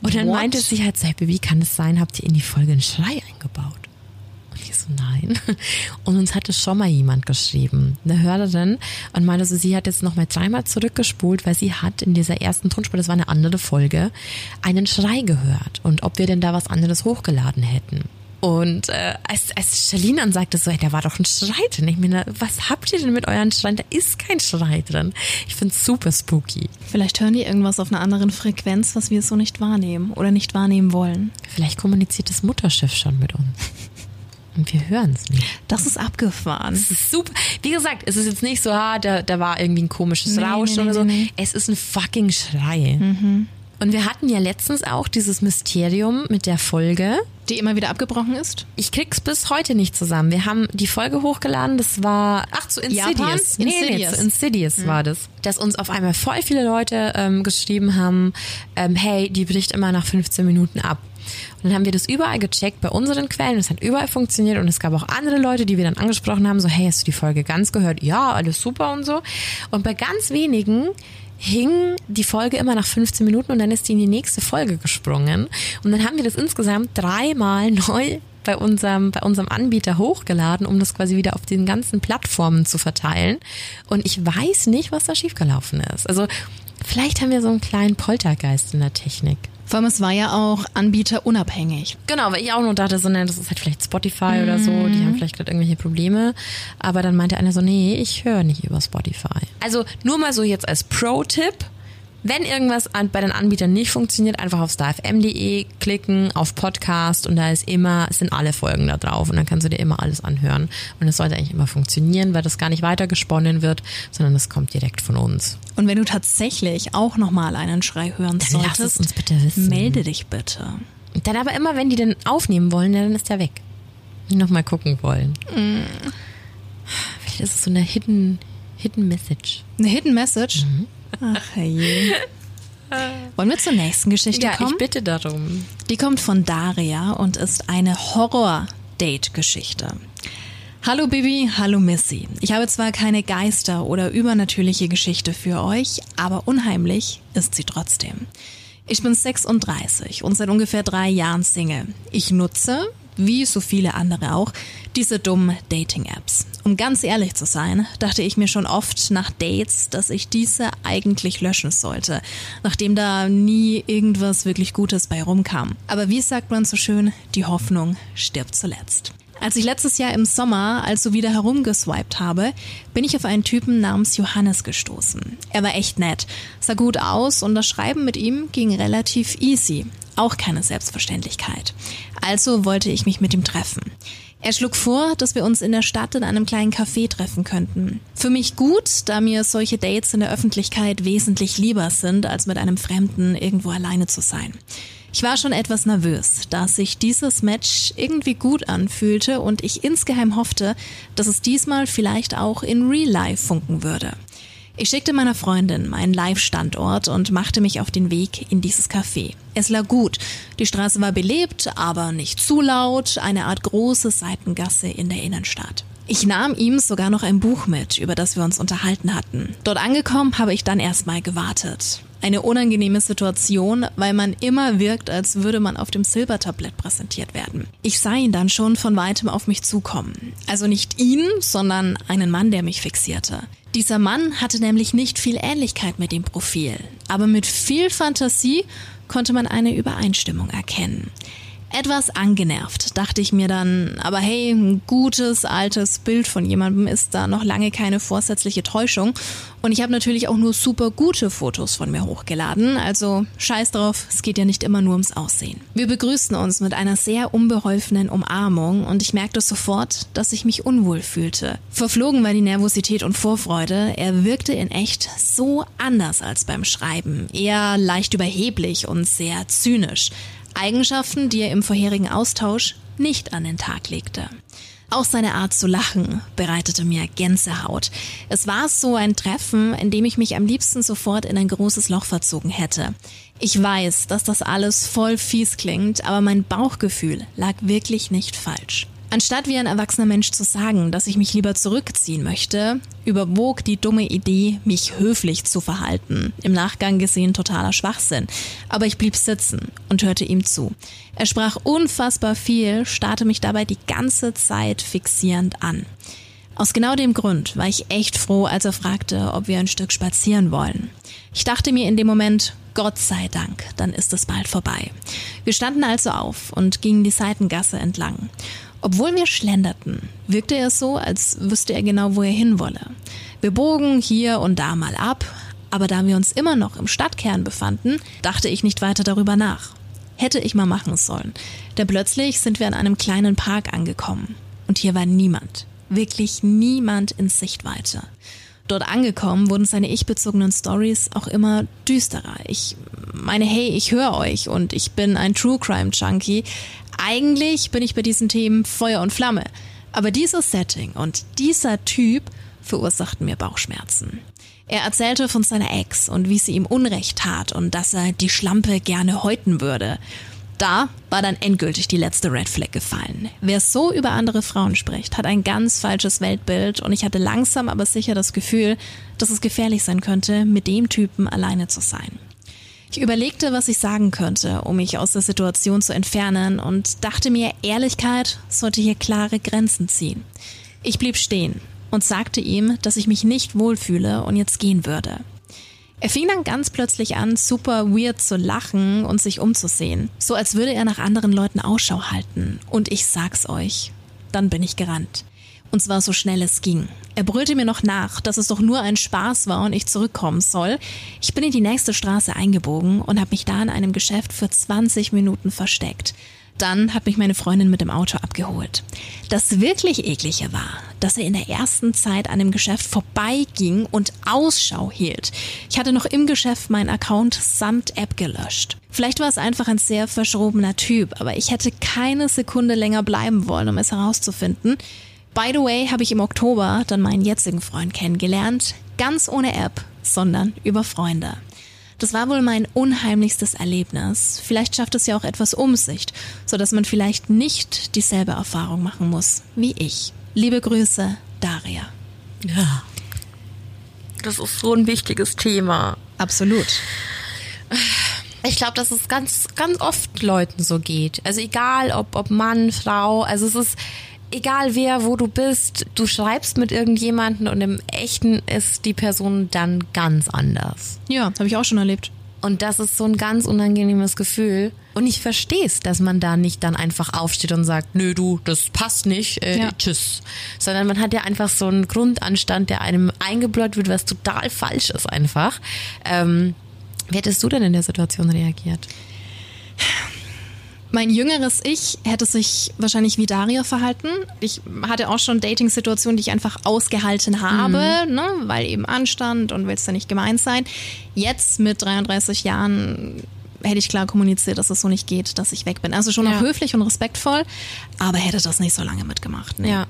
A: Und dann
B: What?
A: meinte sie halt, so, hey, Baby, kann es sein, habt ihr in die Folge einen Schrei eingebaut? Und ich so, nein. Und uns hatte schon mal jemand geschrieben, eine Hörerin, und meinte so, sie hat jetzt noch mal dreimal zurückgespult, weil sie hat in dieser ersten Tonspur, das war eine andere Folge, einen Schrei gehört und ob wir denn da was anderes hochgeladen hätten. Und äh, als, als Charlene dann sagte so, hey, da war doch ein Schrei drin. Ich meine, was habt ihr denn mit euren Schreien? Da ist kein Schrei drin. Ich find's super spooky.
B: Vielleicht hören die irgendwas auf einer anderen Frequenz, was wir so nicht wahrnehmen oder nicht wahrnehmen wollen.
A: Vielleicht kommuniziert das Mutterschiff schon mit uns. Und wir hören's nicht.
B: Das ist abgefahren.
A: Es ist super. Wie gesagt, es ist jetzt nicht so, ah, da, da war irgendwie ein komisches
B: Nee,
A: Rauschen
B: nee,
A: oder so.
B: nee, nee.
A: Es ist ein fucking Schrei. Und wir hatten ja letztens auch dieses Mysterium mit der Folge.
B: Die immer wieder abgebrochen ist?
A: Ich krieg's bis heute nicht zusammen. Wir haben die Folge hochgeladen, das war, ach, zu Insidious.
B: Japan?
A: Nee, nee,
B: Insidious.
A: zu Insidious war das. Dass uns auf einmal voll viele Leute ähm, geschrieben haben, ähm, hey, die bricht immer nach 15 Minuten ab. Und dann haben wir das überall gecheckt bei unseren Quellen. Es hat überall funktioniert und es gab auch andere Leute, die wir dann angesprochen haben, so, hey, hast du die Folge ganz gehört? Ja, alles super und so. Und bei ganz wenigen hing die Folge immer nach 15 Minuten und dann ist die in die nächste Folge gesprungen. Und dann haben wir das insgesamt dreimal neu bei unserem, bei unserem Anbieter hochgeladen, um das quasi wieder auf den ganzen Plattformen zu verteilen. Und ich weiß nicht, was da schiefgelaufen ist. Also vielleicht haben wir so einen kleinen Poltergeist in der Technik.
B: Vor allem, es war ja auch anbieterunabhängig.
A: Genau, weil ich auch nur dachte, so, ne, das ist halt vielleicht Spotify oder so, die haben vielleicht gerade irgendwelche Probleme. Aber dann meinte einer so, nee, ich höre nicht über Spotify. Also nur mal so jetzt als Pro-Tipp. Wenn irgendwas an, bei den Anbietern nicht funktioniert, einfach auf starfm.de klicken, auf Podcast und da ist immer, sind alle Folgen da drauf und dann kannst du dir immer alles anhören. Und es sollte eigentlich immer funktionieren, weil das gar nicht weitergesponnen wird, sondern es kommt direkt von uns.
B: Und wenn du tatsächlich auch nochmal einen Schrei hören
A: Dann lass
B: solltest,
A: es uns bitte wissen.
B: melde dich bitte.
A: Dann aber immer, wenn die den aufnehmen wollen, dann ist der weg. Nochmal gucken wollen. Vielleicht ist es so eine Hidden, Hidden Message.
B: Eine Hidden Message? Ach je. Wollen wir zur nächsten Geschichte
A: Ja,
B: kommen?
A: ich bitte darum.
B: Die kommt von Daria und ist eine Horror-Date-Geschichte. Hallo Bibi, hallo Missy. Ich habe zwar keine Geister- oder übernatürliche Geschichte für euch, aber unheimlich ist sie trotzdem. Ich bin 36 und seit ungefähr drei Jahren Single. Ich nutze, wie so viele andere auch, diese dummen Dating-Apps. Um ganz ehrlich zu sein, dachte ich mir schon oft nach Dates, dass ich diese eigentlich löschen sollte, nachdem da nie irgendwas wirklich Gutes bei rumkam. Aber wie sagt man so schön, die Hoffnung stirbt zuletzt. Als ich letztes Jahr im Sommer also wieder herumgeswiped habe, bin ich auf einen Typen namens Johannes gestoßen. Er war echt nett, sah gut aus und das Schreiben mit ihm ging relativ easy. Auch keine Selbstverständlichkeit. Also wollte ich mich mit ihm treffen. Er schlug vor, dass wir uns in der Stadt in einem kleinen Café treffen könnten. Für mich gut, da mir solche Dates in der Öffentlichkeit wesentlich lieber sind, als mit einem Fremden irgendwo alleine zu sein. Ich war schon etwas nervös, da sich dieses Match irgendwie gut anfühlte und ich insgeheim hoffte, dass es diesmal vielleicht auch in Real Life funken würde. Ich schickte meiner Freundin meinen Live-Standort und machte mich auf den Weg in dieses Café. Es lag gut. Die Straße war belebt, aber nicht zu laut, eine Art große Seitengasse in der Innenstadt. Ich nahm ihm sogar noch ein Buch mit, über das wir uns unterhalten hatten. Dort angekommen habe ich dann erstmal gewartet. Eine unangenehme Situation, weil man immer wirkt, als würde man auf dem Silbertablett präsentiert werden. Ich sah ihn dann schon von weitem auf mich zukommen. Also nicht ihn, sondern einen Mann, der mich fixierte. Dieser Mann hatte nämlich nicht viel Ähnlichkeit mit dem Profil, aber mit viel Fantasie konnte man eine Übereinstimmung erkennen. Etwas angenervt, dachte ich mir dann, aber hey, ein gutes, altes Bild von jemandem ist da noch lange keine vorsätzliche Täuschung. Und ich habe natürlich auch nur super gute Fotos von mir hochgeladen, also scheiß drauf, es geht ja nicht immer nur ums Aussehen. Wir begrüßten uns mit einer sehr unbeholfenen Umarmung und ich merkte sofort, dass ich mich unwohl fühlte. Verflogen war die Nervosität und Vorfreude, er wirkte in echt so anders als beim Schreiben, eher leicht überheblich und sehr zynisch. Eigenschaften, die er im vorherigen Austausch nicht an den Tag legte. Auch seine Art zu lachen bereitete mir Gänsehaut. Es war so ein Treffen, in dem ich mich am liebsten sofort in ein großes Loch verzogen hätte. Ich weiß, dass das alles voll fies klingt, aber mein Bauchgefühl lag wirklich nicht falsch. Anstatt wie ein erwachsener Mensch zu sagen, dass ich mich lieber zurückziehen möchte, überwog die dumme Idee, mich höflich zu verhalten. Im Nachgang gesehen totaler Schwachsinn. Aber ich blieb sitzen und hörte ihm zu. Er sprach unfassbar viel, starrte mich dabei die ganze Zeit fixierend an. Aus genau dem Grund war ich echt froh, als er fragte, ob wir ein Stück spazieren wollen. Ich dachte mir in dem Moment, Gott sei Dank, dann ist es bald vorbei. Wir standen also auf und gingen die Seitengasse entlang. Obwohl wir schlenderten, wirkte er so, als wüsste er genau, wo er hinwolle. Wir bogen hier und da mal ab, aber da wir uns immer noch im Stadtkern befanden, dachte ich nicht weiter darüber nach. Hätte ich mal machen sollen. Denn plötzlich sind wir an einem kleinen Park angekommen. Und hier war niemand. Wirklich niemand in Sichtweite. Dort angekommen wurden seine ich-bezogenen Stories auch immer düsterer. Ich meine, hey, ich höre euch und ich bin ein True Crime Junkie, eigentlich bin ich bei diesen Themen Feuer und Flamme. Aber dieses Setting und dieser Typ verursachten mir Bauchschmerzen. Er erzählte von seiner Ex und wie sie ihm Unrecht tat und dass er die Schlampe gerne häuten würde. Da war dann endgültig die letzte Red Flag gefallen. Wer so über andere Frauen spricht, hat ein ganz falsches Weltbild und ich hatte langsam aber sicher das Gefühl, dass es gefährlich sein könnte, mit dem Typen alleine zu sein. Ich überlegte, was ich sagen könnte, um mich aus der Situation zu entfernen und dachte mir, Ehrlichkeit sollte hier klare Grenzen ziehen. Ich blieb stehen und sagte ihm, dass ich mich nicht wohlfühle und jetzt gehen würde. Er fing dann ganz plötzlich an, super weird zu lachen und sich umzusehen, so als würde er nach anderen Leuten Ausschau halten. Und ich sag's euch, dann bin ich gerannt. Und zwar so schnell es ging. Er brüllte mir noch nach, dass es doch nur ein Spaß war und ich zurückkommen soll. Ich bin in die nächste Straße eingebogen und habe mich da in einem Geschäft für 20 Minuten versteckt. Dann hat mich meine Freundin mit dem Auto abgeholt. Das wirklich eklige war, dass er in der ersten Zeit an dem Geschäft vorbeiging und Ausschau hielt. Ich hatte noch im Geschäft meinen Account samt App gelöscht. Vielleicht war es einfach ein sehr verschrobener Typ, aber ich hätte keine Sekunde länger bleiben wollen, um es herauszufinden. By the way habe ich im Oktober dann meinen jetzigen Freund kennengelernt, ganz ohne App, sondern über Freunde. Das war wohl mein unheimlichstes Erlebnis. Vielleicht schafft es ja auch etwas Umsicht, so dass man vielleicht nicht dieselbe Erfahrung machen muss wie ich. Liebe Grüße, Daria.
A: Ja. Das ist so ein wichtiges Thema.
B: Absolut.
A: Ich glaube, dass es ganz, ganz oft Leuten so geht. Also egal, ob, ob Mann, Frau, also es ist, egal wer, wo du bist, du schreibst mit irgendjemanden und im Echten ist die Person dann ganz anders.
B: Ja, habe ich auch schon erlebt.
A: Und das ist so ein ganz unangenehmes Gefühl. Und ich verstehe es, dass man da nicht dann einfach aufsteht und sagt, nö, du, das passt nicht, äh,
B: Ja.
A: tschüss. Sondern man hat ja einfach so einen Grundanstand, der einem eingebläut wird, was total falsch ist einfach. Ähm, wie hättest du denn in der Situation reagiert?
B: Mein jüngeres Ich hätte sich wahrscheinlich wie Daria verhalten. Ich hatte auch schon Dating-Situationen, die ich einfach ausgehalten habe, ne, weil eben Anstand und willst ja nicht gemeint sein. Jetzt mit 33 Jahren hätte ich klar kommuniziert, dass es so nicht geht, dass ich weg bin. Also schon
A: Ja.
B: auch höflich und respektvoll, aber hätte das nicht so lange mitgemacht. Nee.
A: Ja.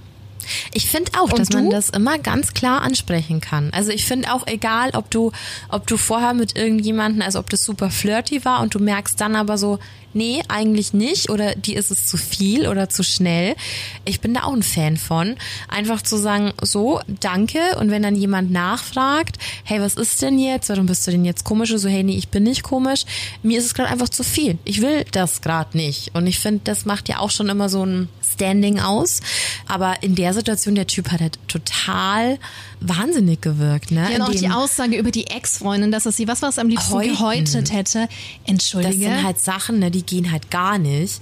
A: Ich finde auch,
B: Und
A: dass man
B: du?
A: das immer ganz klar ansprechen kann. Also ich finde auch egal, ob du, ob du vorher mit irgendjemanden, also ob das super flirty war und du merkst dann aber so, nee, eigentlich nicht oder die ist es zu viel oder zu schnell. Ich bin da auch ein Fan von, einfach zu sagen, so, danke und wenn dann jemand nachfragt, hey, was ist denn jetzt? Warum bist du denn jetzt komisch? Und so, hey, nee, ich bin nicht komisch. Mir ist es gerade einfach zu viel. Ich will das gerade nicht. Und ich finde, das macht ja auch schon immer so ein Standing aus. Aber in der Situation, der Typ hat halt total wahnsinnig gewirkt, ne?
B: Ja, und auch die Aussage über die Ex-Freundin, dass er sie was was am liebsten
A: Häuten.
B: gehäutet hätte.
A: Das
B: Entschuldige.
A: sind halt Sachen, ne, die gehen halt gar nicht.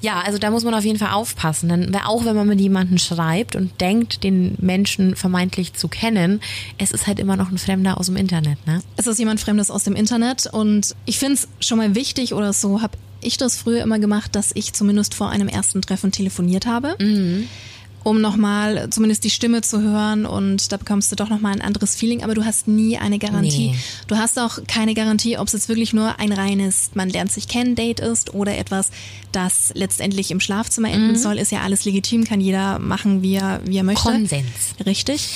A: Ja, also da muss man auf jeden Fall aufpassen. Denn auch wenn man mit jemandem schreibt und denkt, den Menschen vermeintlich zu kennen, es ist halt immer noch ein Fremder aus dem Internet, ne?
B: es ist jemand Fremdes aus dem Internet und ich finde es schon mal wichtig oder so habe ich das früher immer gemacht, dass ich zumindest vor einem ersten Treffen telefoniert habe. Um nochmal zumindest die Stimme zu hören und da bekommst du doch nochmal ein anderes Feeling, aber du hast nie eine Garantie.
A: Nee.
B: Du hast auch keine Garantie, ob es jetzt wirklich nur ein reines, man lernt sich kennen, Date ist oder etwas, das letztendlich im Schlafzimmer enden soll, ist ja alles legitim, kann jeder machen, wie er, wie er möchte.
A: Konsens.
B: Richtig.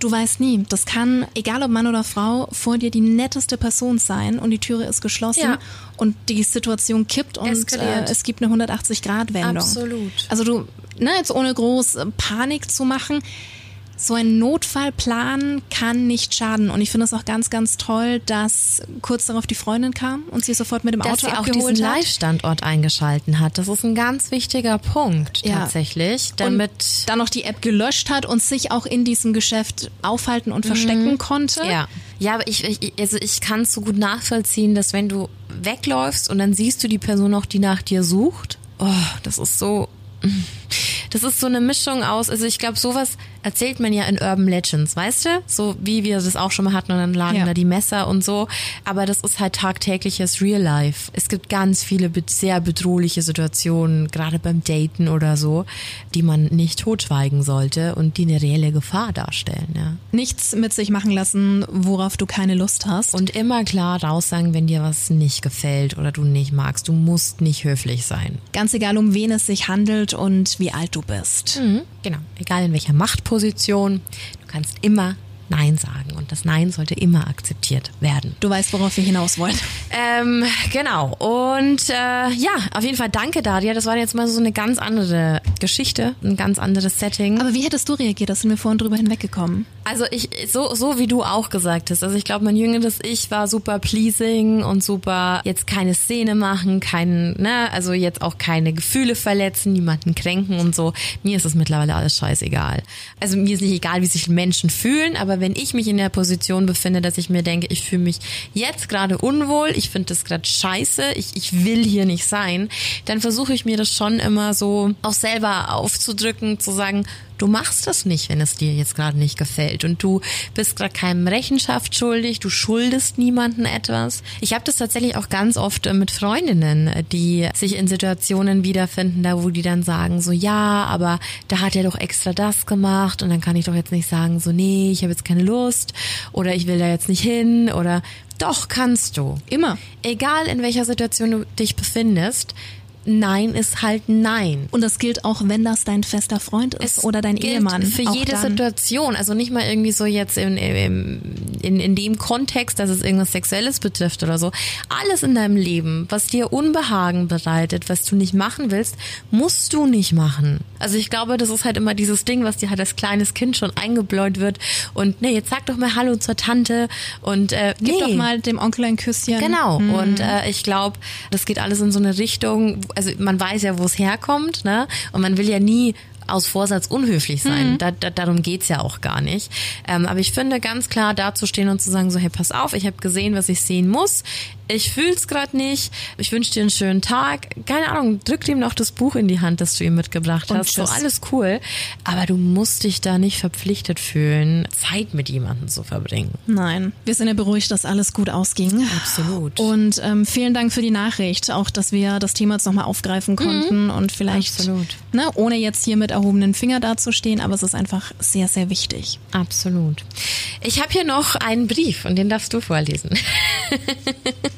B: Du weißt nie. Das kann, egal ob Mann oder Frau, vor dir die netteste Person sein und die Türe ist geschlossen
A: Ja.
B: und die Situation kippt und äh, es gibt eine 180-Grad-Wendung.
A: Absolut.
B: Also du, ne, jetzt ohne groß Panik zu machen, so ein Notfallplan kann nicht schaden. Und ich finde es auch ganz, ganz toll, dass kurz darauf die Freundin kam und sie sofort mit dem
A: Dass
B: Auto
A: sie auch
B: abgeholt
A: diesen
B: hat.
A: Live-Standort eingeschalten hat. Das ist ein ganz wichtiger Punkt
B: Ja.
A: tatsächlich, damit
B: und dann noch die App gelöscht hat und sich auch in diesem Geschäft aufhalten und verstecken konnte.
A: Mhm. Ja. Ja, aber ich, ich also ich kann es so gut nachvollziehen, dass wenn du wegläufst und dann siehst du die Person auch, die nach dir sucht, oh, das ist so. Das ist so eine Mischung aus, also ich glaube, sowas erzählt man ja in Urban Legends, weißt du? So wie wir das auch schon mal hatten und dann lagen
B: Ja.
A: da die Messer und so. Aber das ist halt tagtägliches Real Life. Es gibt ganz viele sehr bedrohliche Situationen, gerade beim Daten oder so, die man nicht totschweigen sollte und die eine reelle Gefahr darstellen, ja.
B: Nichts mit sich machen lassen, worauf du keine Lust hast.
A: Und immer klar raussagen, wenn dir was nicht gefällt oder du nicht magst. Du musst nicht höflich sein.
B: Ganz egal, um wen es sich handelt und wie alt du bist.
A: Genau. Egal in welcher Machtposition. Du kannst immer Nein sagen. Und das Nein sollte immer akzeptiert werden.
B: Du weißt, worauf wir hinaus wollen.
A: Ähm, genau. Und äh, ja, auf jeden Fall danke, Daria. Das war jetzt mal so eine ganz andere Geschichte, ein ganz anderes Setting.
B: Aber wie hättest du reagiert? Da sind wir vorhin drüber hinweggekommen.
A: Also ich, so, so wie du auch gesagt hast. Also ich glaube, mein jüngeres Ich war super pleasing und super jetzt keine Szene machen, kein, ne, also jetzt auch keine Gefühle verletzen, niemanden kränken und so. Mir ist es mittlerweile alles scheißegal. Also mir ist nicht egal, wie sich Menschen fühlen, aber wenn ich mich in der Position befinde, dass ich mir denke, ich fühle mich jetzt gerade unwohl, ich finde das gerade scheiße, ich, ich will hier nicht sein, dann versuche ich mir das schon immer so auch selber aufzudrücken, zu sagen, du machst das nicht, wenn es dir jetzt gerade nicht gefällt und du bist gerade keinem Rechenschaft schuldig, du schuldest niemanden etwas. Ich habe das tatsächlich auch ganz oft äh, mit Freundinnen, äh, die sich in Situationen wiederfinden, da wo die dann sagen so ja, aber da hat er doch extra das gemacht und dann kann ich doch jetzt nicht sagen so nee, ich habe jetzt keine Lust oder ich will da jetzt nicht hin oder doch kannst du.
B: Immer.
A: Egal in welcher Situation du dich befindest, Nein ist halt Nein.
B: Und das gilt auch, wenn das dein fester Freund ist oder dein Ehemann.
A: Für
B: Auch
A: jede
B: dann.
A: Situation. Also nicht mal irgendwie so jetzt in, in, in, in dem Kontext, dass es irgendwas Sexuelles betrifft oder so. Alles in deinem Leben, was dir Unbehagen bereitet, was du nicht machen willst, musst du nicht machen. Also ich glaube, das ist halt immer dieses Ding, was dir halt als kleines Kind schon eingebläut wird. Und nee, jetzt sag doch mal Hallo zur Tante und äh,
B: Gib
A: nee.
B: doch mal dem Onkel ein Küsschen.
A: Genau.
B: Mhm.
A: Und äh, ich glaube, das geht alles in so eine Richtung, also man weiß ja, wo es herkommt, ne? Und man will ja nie aus Vorsatz unhöflich sein.
B: Mhm.
A: Da, da, darum geht's ja auch gar nicht. Ähm, aber ich finde ganz klar dazustehen und zu sagen, so, hey, pass auf, ich habe gesehen, was ich sehen muss. Ich fühl's gerade nicht, ich wünsche dir einen schönen Tag. Keine Ahnung, drück ihm noch das Buch in die Hand, das du ihm mitgebracht
B: Und
A: hast. So
B: tschüss.
A: alles cool. Aber du musst dich da nicht verpflichtet fühlen, Zeit mit jemandem zu verbringen.
B: Nein, wir sind ja beruhigt, dass alles gut ausging.
A: Absolut.
B: Und ähm, vielen Dank für die Nachricht, auch dass wir das Thema jetzt nochmal aufgreifen konnten und vielleicht,
A: Absolut.
B: ne, ohne jetzt hier mit erhobenen Finger dazustehen, aber es ist einfach sehr, sehr wichtig.
A: Absolut. Ich habe hier noch einen Brief und den darfst du vorlesen.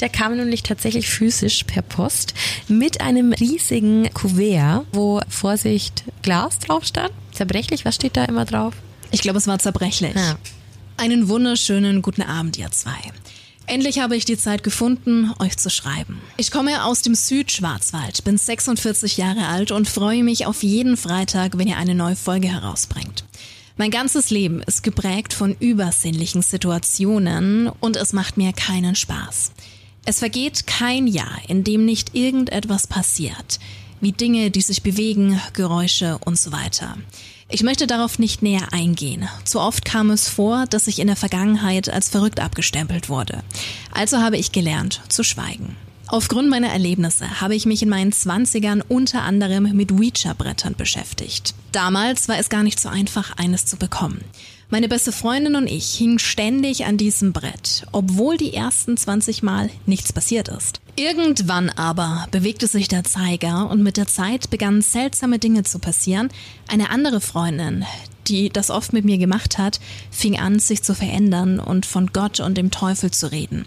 A: Der kam nämlich tatsächlich physisch per Post mit einem riesigen Kuvert, wo Vorsicht Glas drauf stand. Zerbrechlich, was steht da immer drauf?
B: Ich glaube, es war zerbrechlich.
A: Ja.
B: Einen wunderschönen guten Abend, ihr zwei. Endlich habe ich die Zeit gefunden, euch zu schreiben. Ich komme aus dem Südschwarzwald, bin 46 Jahre alt und freue mich auf jeden Freitag, wenn ihr eine neue Folge herausbringt. Mein ganzes Leben ist geprägt von übersinnlichen Situationen und es macht mir keinen Spaß. Es vergeht kein Jahr, in dem nicht irgendetwas passiert, wie Dinge, die sich bewegen, Geräusche und so weiter. Ich möchte darauf nicht näher eingehen. Zu oft kam es vor, dass ich in der Vergangenheit als verrückt abgestempelt wurde. Also habe ich gelernt zu schweigen. Aufgrund meiner Erlebnisse habe ich mich in meinen Zwanzigern unter anderem mit Ouija-Brettern beschäftigt. Damals war es gar nicht so einfach, eines zu bekommen. Meine beste Freundin und ich hingen ständig an diesem Brett, obwohl die ersten 20 Mal nichts passiert ist. Irgendwann aber bewegte sich der Zeiger und mit der Zeit begannen seltsame Dinge zu passieren. Eine andere Freundin, die das oft mit mir gemacht hat, fing an, sich zu verändern und von Gott und dem Teufel zu reden.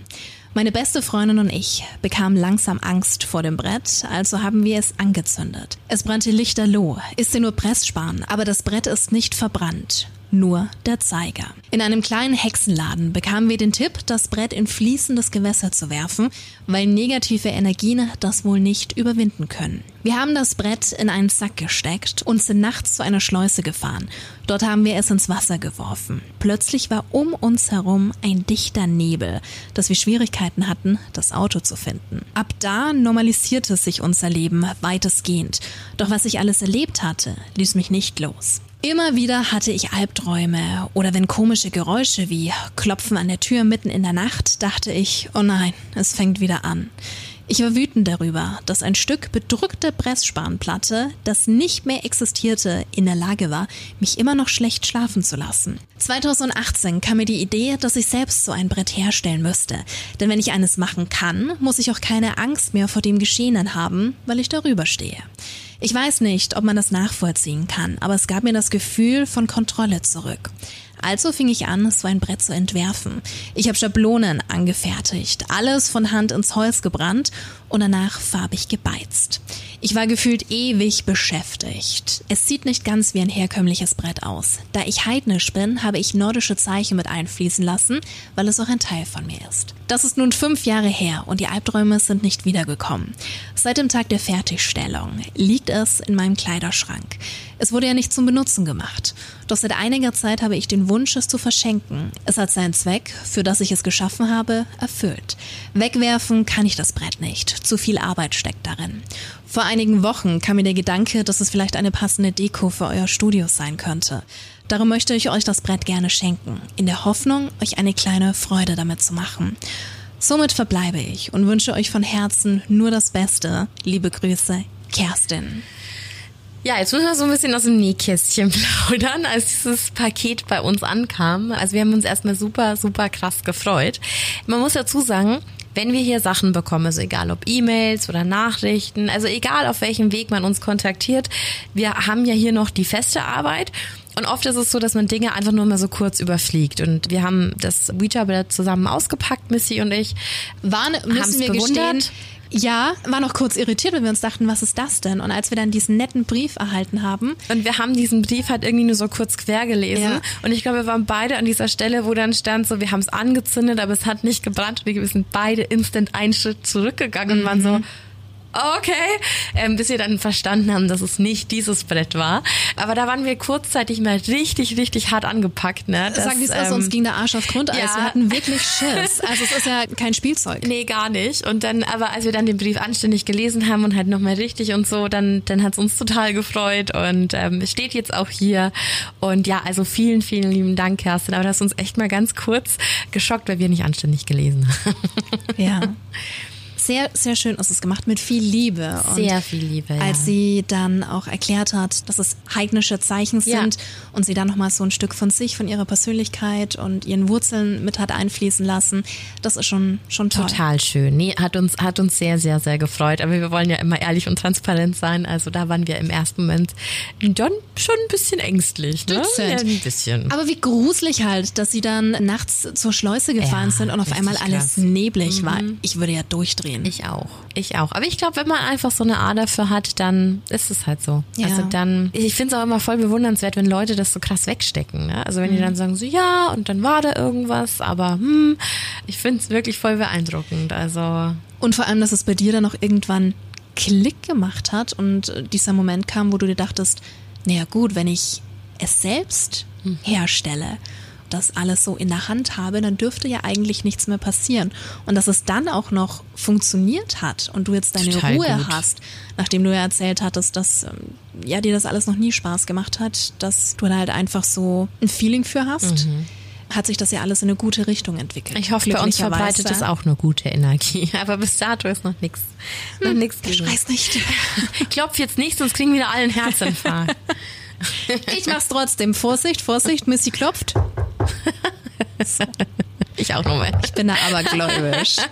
B: Meine beste Freundin und ich bekamen langsam Angst vor dem Brett, also haben wir es angezündet. Es brannte lichterloh, ist nur Pressspan, aber das Brett ist nicht verbrannt. Nur der Zeiger. In einem kleinen Hexenladen bekamen wir den Tipp, das Brett in fließendes Gewässer zu werfen, weil negative Energien das wohl nicht überwinden können. Wir haben das Brett in einen Sack gesteckt und sind nachts zu einer Schleuse gefahren. Dort haben wir es ins Wasser geworfen. Plötzlich war um uns herum ein dichter Nebel, dass wir Schwierigkeiten hatten, das Auto zu finden. Ab da normalisierte sich unser Leben weitestgehend. Doch was ich alles erlebt hatte, ließ mich nicht los. Immer wieder hatte ich Albträume oder wenn komische Geräusche wie Klopfen an der Tür mitten in der Nacht, dachte ich, oh nein, es fängt wieder an. Ich war wütend darüber, dass ein Stück bedrückte Pressspanplatte, das nicht mehr existierte, in der Lage war, mich immer noch schlecht schlafen zu lassen. 2018 kam mir die Idee, dass ich selbst so ein Brett herstellen müsste. Denn wenn ich eines machen kann, muss ich auch keine Angst mehr vor dem Geschehenen haben, weil ich darüber stehe. Ich weiß nicht, ob man das nachvollziehen kann, aber es gab mir das Gefühl von Kontrolle zurück. Also fing ich an, so ein Brett zu entwerfen. Ich habe Schablonen angefertigt, alles von Hand ins Holz gebrannt und danach farbig gebeizt. Ich war gefühlt ewig beschäftigt. Es sieht nicht ganz wie ein herkömmliches Brett aus. Da ich heidnisch bin, habe ich nordische Zeichen mit einfließen lassen, weil es auch ein Teil von mir ist. Das ist nun fünf Jahre her und die Albträume sind nicht wiedergekommen. Seit dem Tag der Fertigstellung liegt es in meinem Kleiderschrank. Es wurde ja nicht zum Benutzen gemacht. Doch seit einiger Zeit habe ich den Wunsch, es zu verschenken. Es hat seinen Zweck, für das ich es geschaffen habe, erfüllt. Wegwerfen kann ich das Brett nicht. Zu viel Arbeit steckt darin. Vor einigen Wochen kam mir der Gedanke, dass es vielleicht eine passende Deko für euer Studio sein könnte. Darum möchte ich euch das Brett gerne schenken, in der Hoffnung, euch eine kleine Freude damit zu machen. Somit verbleibe ich und wünsche euch von Herzen nur das Beste. Liebe Grüße, Kerstin.
A: Ja, jetzt müssen wir so ein bisschen aus dem Nähkästchen plaudern, als dieses Paket bei uns ankam. Also wir haben uns erstmal super, super krass gefreut. Man muss dazu sagen, wenn wir hier Sachen bekommen, also egal ob E-Mails oder Nachrichten, also egal auf welchem Weg man uns kontaktiert, wir haben ja hier noch die feste Arbeit. Und oft ist es so, dass man Dinge einfach nur mal so kurz überfliegt. Und wir haben das Ouija-Brett zusammen ausgepackt, Missy und ich. Haben's
B: müssen wir
A: bewundert.
B: gestehen, ja, war noch kurz irritiert, weil wir uns dachten, was ist das denn? Und als wir dann diesen netten Brief erhalten haben,
A: Und wir haben diesen Brief halt irgendwie nur so kurz quer gelesen.
B: Ja.
A: Und ich glaube, wir waren beide an dieser Stelle, wo dann stand so, wir haben es angezündet, aber es hat nicht gebrannt. Und wir sind beide instant einen Schritt zurückgegangen und waren so, okay, ähm, bis wir dann verstanden haben, dass es nicht dieses Brett war. Aber da waren wir kurzzeitig mal richtig, richtig hart angepackt. Ne? Das,
B: Sag wie es ist, uns
A: ähm,
B: ging der Arsch auf Grundeis.
A: ja.
B: Wir hatten wirklich Schiss. Also es ist ja kein Spielzeug.
A: Nee, gar nicht. Und dann, aber als wir dann den Brief anständig gelesen haben und halt nochmal richtig und so, dann, dann hat's uns total gefreut und ähm, es steht jetzt auch hier. Und ja, also vielen, vielen lieben Dank, Kerstin. Aber das hat uns echt mal ganz kurz geschockt, weil wir nicht anständig gelesen haben.
B: Ja. Sehr, sehr schön ist es gemacht, mit viel Liebe. Und
A: Sehr viel Liebe, ja.
B: Als sie dann auch erklärt hat, dass es heidnische Zeichen
A: Ja.
B: sind und sie dann nochmal so ein Stück von sich, von ihrer Persönlichkeit und ihren Wurzeln mit hat einfließen lassen, das ist schon, schon toll.
A: Total schön. Nee, hat uns, hat uns sehr, sehr, sehr gefreut. Aber wir wollen ja immer ehrlich und transparent sein. Also da waren wir im ersten Moment dann schon ein bisschen ängstlich. Ne? Ja, ein bisschen.
B: Aber wie gruselig halt, dass sie dann nachts zur Schleuse gefahren sind und auf einmal alles
A: krass. Mhm.
B: neblig war. Ich würde ja durchdrehen.
A: Ich auch. Ich auch. Aber ich glaube, wenn man einfach so eine Ader für hat, dann ist es halt so.
B: Ja.
A: Also dann, ich finde es auch immer voll bewundernswert, wenn Leute das so krass wegstecken. Ne? Also wenn die dann sagen so, ja, und dann war da irgendwas, aber hm, ich finde es wirklich voll beeindruckend. Also
B: Und vor allem, dass es bei dir dann auch irgendwann Klick gemacht hat und äh, dieser Moment kam, wo du dir dachtest, naja gut, wenn ich es selbst
A: Hm.
B: herstelle, das alles so in der Hand habe, dann dürfte ja eigentlich nichts mehr passieren. Und dass es dann auch noch funktioniert hat und du jetzt deine
A: Total
B: Ruhe
A: gut.
B: hast, nachdem du ja erzählt hattest, dass ähm, ja dir das alles noch nie Spaß gemacht hat, dass du da halt einfach so ein Feeling für hast. Hat sich das ja alles in eine gute Richtung entwickelt.
A: Mhm. ich hoffe, bei uns verbreitet es auch eine gute Energie. Aber bis dato ist noch nichts. Noch nichts
B: Ich
A: gegen.
B: weiß nicht.
A: Klopf jetzt nicht, sonst kriegen wieder alle einen Herzinfarkt.
B: Ich mach's trotzdem. Vorsicht, Vorsicht, Missy klopft.
A: ich auch nochmal.
B: Ich bin da abergläubisch.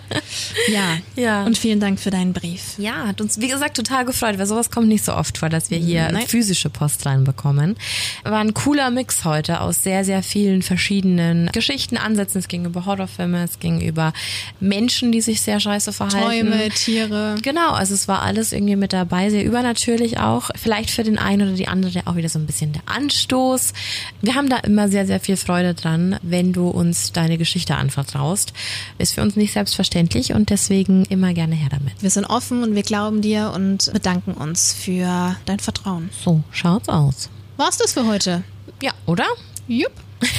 B: Ja.
A: Ja.
B: Und vielen Dank für deinen Brief.
A: Ja, hat uns, wie gesagt, total gefreut, weil sowas kommt nicht so oft vor, dass wir hier
B: Nein.
A: physische Post reinbekommen. War ein cooler Mix heute aus sehr, sehr vielen verschiedenen Geschichten, Ansätzen. Es ging über Horrorfilme, es ging über Menschen, die sich sehr scheiße verhalten.
B: Träume, Tiere.
A: Genau, also es war alles irgendwie mit dabei, sehr übernatürlich auch. Vielleicht für den einen oder die andere auch wieder so ein bisschen der Anstoß. Wir haben da immer sehr, sehr viel Freude dran, wenn du uns deine Geschichte anvertraust. Ist für uns nicht selbstverständlich und deswegen immer gerne her damit.
B: Wir sind offen und wir glauben dir und bedanken uns für dein Vertrauen.
A: So schaut's aus.
B: War's das für heute?
A: Ja, oder?
B: Jupp.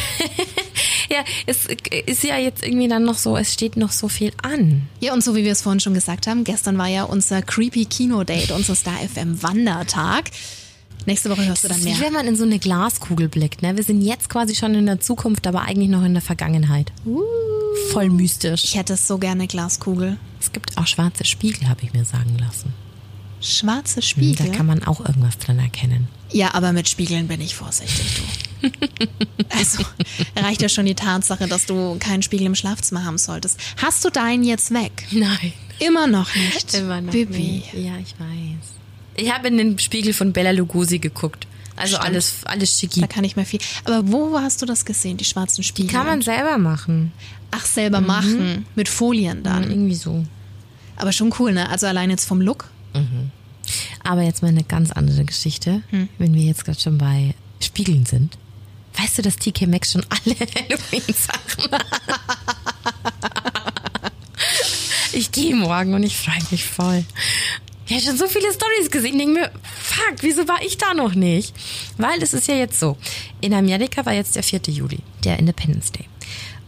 A: Ja, es ist ja jetzt irgendwie dann noch so, es steht noch so viel an.
B: Ja, und so wie wir es vorhin schon gesagt haben, gestern war ja unser Creepy Kino-Date, unser Star FM Wandertag. Nächste Woche hörst du dann
A: ist wie
B: mehr.
A: wenn man in so eine Glaskugel blickt. Ne? Wir sind jetzt quasi schon in der Zukunft, aber eigentlich noch in der Vergangenheit. Voll mystisch.
B: Ich hätte so gerne Glaskugel.
A: Es gibt auch schwarze Spiegel, habe ich mir sagen lassen.
B: Schwarze
A: Da
B: Spiegel.
A: kann man auch irgendwas drin erkennen.
B: Ja, aber mit Spiegeln bin ich vorsichtig, du. Also reicht ja schon die Tatsache, dass du keinen Spiegel im Schlafzimmer haben solltest. Hast du deinen jetzt weg?
A: Nein.
B: Immer noch nicht.
A: Immer noch
B: Bibi.
A: nicht. Ja, ich weiß. Ich habe in den Spiegel von Bella Lugosi geguckt. Also
B: Stimmt.
A: alles, alles schicki.
B: Da kann ich mehr viel. Aber wo hast du das gesehen, die schwarzen Spiegel?
A: Kann man selber machen.
B: Ach, selber machen. Mit Folien dann.
A: Irgendwie so.
B: Aber schon cool, ne? Also allein jetzt vom Look.
A: Aber jetzt mal eine ganz andere Geschichte,
B: Hm.
A: wenn wir jetzt gerade schon bei Spiegeln sind. Weißt du, dass TK Maxx schon alle Halloween-Sachen hat? Ich gehe morgen und ich freue mich voll. Ich habe schon so viele Stories gesehen, denke mir, fuck, wieso war ich da noch nicht? Weil es ist ja jetzt so, in Amerika war jetzt der 4. Juli, der Independence Day.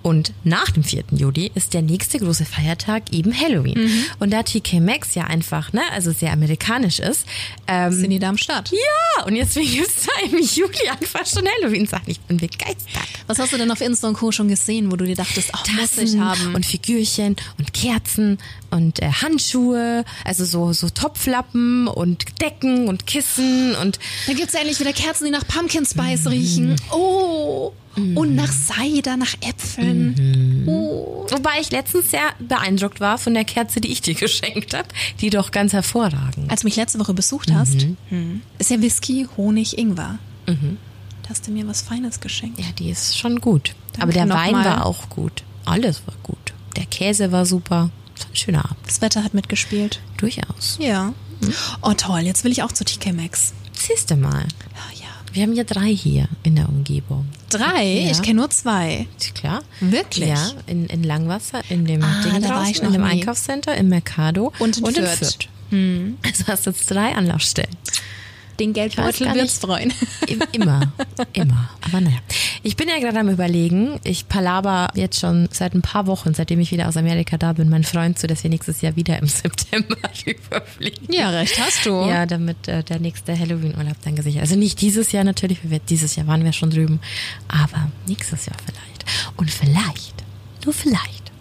A: Und nach dem 4. Juli ist der nächste große Feiertag eben Halloween. Und da TK Maxx ja einfach, ne, also sehr amerikanisch ist, ähm,
B: Sind die da am Start?
A: ja, und deswegen gibt's da im Juli einfach schon Halloween-Sachen. Ich bin begeistert.
B: Was hast du denn auf Insta und Co. schon gesehen, wo du dir dachtest, ach, muss ich
A: Tassen
B: haben?
A: und Figürchen und Kerzen und äh, Handschuhe, also so so Topflappen und Decken und Kissen und
B: Da gibt's ja endlich wieder Kerzen, die nach Pumpkin Spice riechen. Oh. Und nach Cider, nach Äpfeln. Oh.
A: wobei ich letztens sehr beeindruckt war von der Kerze, die ich dir geschenkt habe, die doch ganz hervorragend.
B: Als du mich letzte Woche besucht hast, hm, ist ja Whisky, Honig, Ingwer. Da hast du mir was Feines geschenkt.
A: Ja, die ist schon gut.
B: Danke
A: Aber der Wein
B: mal.
A: war auch gut. Alles war gut. Der Käse war super. Es war ein schöner Abend.
B: Das Wetter hat mitgespielt.
A: Durchaus.
B: Ja. Oh toll, jetzt will ich auch zu TK Maxx.
A: Siehst du mal. Wir haben ja drei hier in der Umgebung.
B: Drei?
A: Ja.
B: Ich kenne nur zwei.
A: Klar.
B: Wirklich?
A: Ja, in, in Langwasser, in dem
B: Ah,
A: Ding draußen,
B: ich noch
A: in dem
B: nie.
A: Einkaufscenter, im Mercado
B: Und in
A: und in
B: Fürth.
A: Fürth. Also hast du jetzt drei Anlaufstellen.
B: Den Geldbeutel wird's freuen.
A: Im- Immer, immer. Aber naja. Ich bin ja gerade am überlegen, ich palaber jetzt schon seit ein paar Wochen, seitdem ich wieder aus Amerika da bin, meinen Freund zu, dass wir nächstes Jahr wieder im September rüberfliegen.
B: Ja, recht hast du.
A: Ja, damit äh, der nächste Halloween-Urlaub dann gesichert. Also nicht dieses Jahr natürlich, wir, dieses Jahr waren wir schon drüben, aber nächstes Jahr vielleicht. Und vielleicht, nur vielleicht,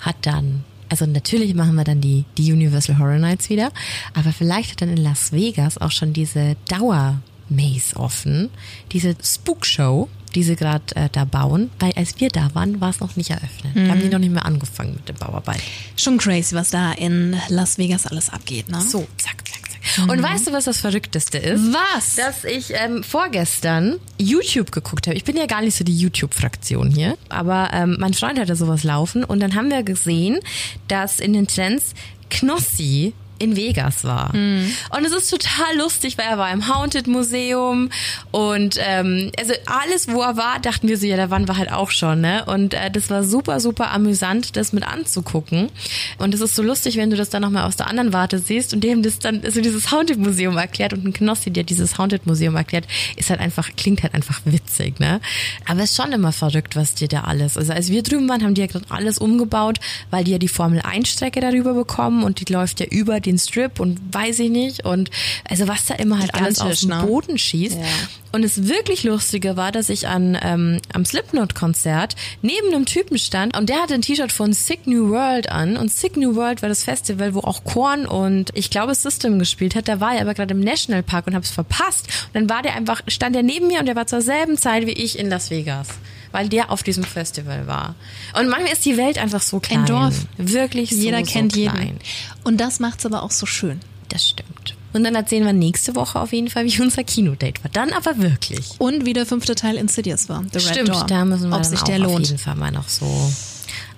A: hat dann, also natürlich machen wir dann die, die Universal Horror Nights wieder, aber vielleicht hat dann in Las Vegas auch schon diese Dauer-Maze offen, diese Spook-Show, die sie gerade äh, da bauen, weil als wir da waren, war es noch nicht eröffnet. Da haben die noch nicht mehr angefangen mit dem Bauarbeiten.
B: Schon crazy, was da in Las Vegas alles abgeht, ne?
A: So, zack, zack, zack. Und weißt du, was das Verrückteste ist?
B: Was?
A: Dass ich ähm, vorgestern YouTube geguckt habe. Ich bin ja gar nicht so die YouTube-Fraktion hier, aber ähm, mein Freund hatte sowas laufen und dann haben wir gesehen, dass in den Trends Knossi in Vegas war. Und es ist total lustig, weil er war im Haunted Museum und ähm, also alles, wo er war, dachten wir so, ja, da waren wir halt auch schon, ne? Und äh, das war super, super amüsant, das mit anzugucken. Und es ist so lustig, wenn du das dann nochmal aus der anderen Warte siehst und dem das dann so dieses Haunted Museum erklärt und ein Knossi, der dieses Haunted Museum erklärt, ist halt einfach, klingt halt einfach witzig, ne? Aber es ist schon immer verrückt, was dir da alles. Also als wir drüben waren, haben die ja gerade alles umgebaut, weil die ja die Formel 1 Strecke darüber bekommen und die läuft ja über den Strip und weiß ich nicht und also was da immer halt alles
B: Gigantisch,
A: dem
B: ne?
A: Boden schießt.
B: Ja.
A: Und das wirklich Lustige war, dass ich an ähm, am Slipknot-Konzert neben einem Typen stand und der hatte ein T-Shirt von Sick New World an und Sick New World war das Festival, wo auch Korn und ich glaube System gespielt hat. Da war er aber gerade im Nationalpark und habe es verpasst. Und dann war der einfach, stand er neben mir und der war zur selben Zeit wie ich in Las Vegas. Weil der auf diesem Festival war. Und manchmal ist die Welt einfach so klein.
B: Ein Dorf.
A: Wirklich so,
B: Jeder
A: so
B: kennt
A: klein.
B: jeden. Und das macht's aber auch so schön.
A: Das stimmt. Und dann erzählen wir nächste Woche auf jeden Fall, wie unser Kinodate war. Dann aber wirklich.
B: Und wie der fünfte Teil Insidious war. The Red
A: Stimmt,
B: Door.
A: da müssen wir
B: Ob
A: dann
B: sich
A: auch
B: der
A: auf
B: lohnt.
A: jeden Fall mal noch so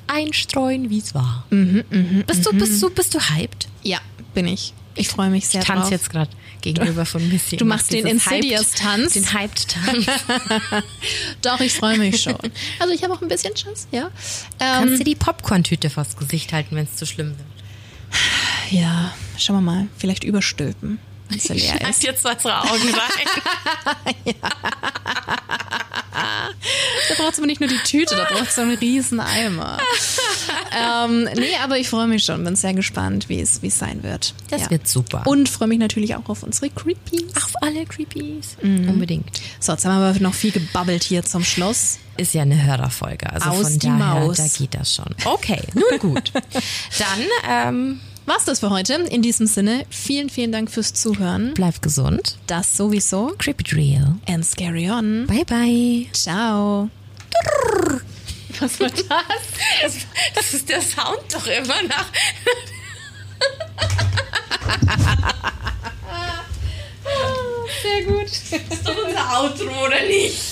A: einstreuen, wie es war.
B: Mhm,
A: bist du, bist du, bist du hyped?
B: Ja, bin ich. Ich freue mich sehr
A: Ich tanze
B: drauf.
A: jetzt gerade gegenüber von Missy.
B: Du machst den Insidious-Tanz?
A: Den Hyped-Tanz.
B: Doch, ich freue mich schon. Also ich habe auch ein bisschen Schiss, ja.
A: Kannst
B: Ähm,
A: du die Popcorn-Tüte vors Gesicht halten, wenn es zu schlimm wird?
B: Ja, schauen wir mal. Vielleicht überstülpen, wenn sie leer
A: Schneid
B: ist.
A: dir zwei Augen rein.
B: Da braucht aber nicht nur die Tüte, da braucht es so einen riesen Eimer. ähm, nee, aber ich freue mich schon. Bin sehr gespannt, wie es sein wird.
A: Das
B: Ja.
A: wird super.
B: Und freue mich natürlich auch auf unsere Creepies.
A: auf alle Creepies.
B: Mhm.
A: Unbedingt.
B: So, jetzt haben wir aber noch viel gebabbelt hier zum Schluss.
A: Ist ja eine Hörerfolge. Also
B: Aus
A: von daher,
B: Maus.
A: da geht das schon. Okay, nun gut. Dann ähm,
B: War's das für heute? In diesem Sinne, vielen, vielen Dank fürs Zuhören.
A: bleib gesund.
B: Das sowieso.
A: Creepy Drill.
B: And scary on.
A: Bye, bye.
B: Ciao. Was war das?
A: Das, das ist der Sound doch immer nach.
B: Sehr gut.
A: Das ist doch unser Outro, oder nicht?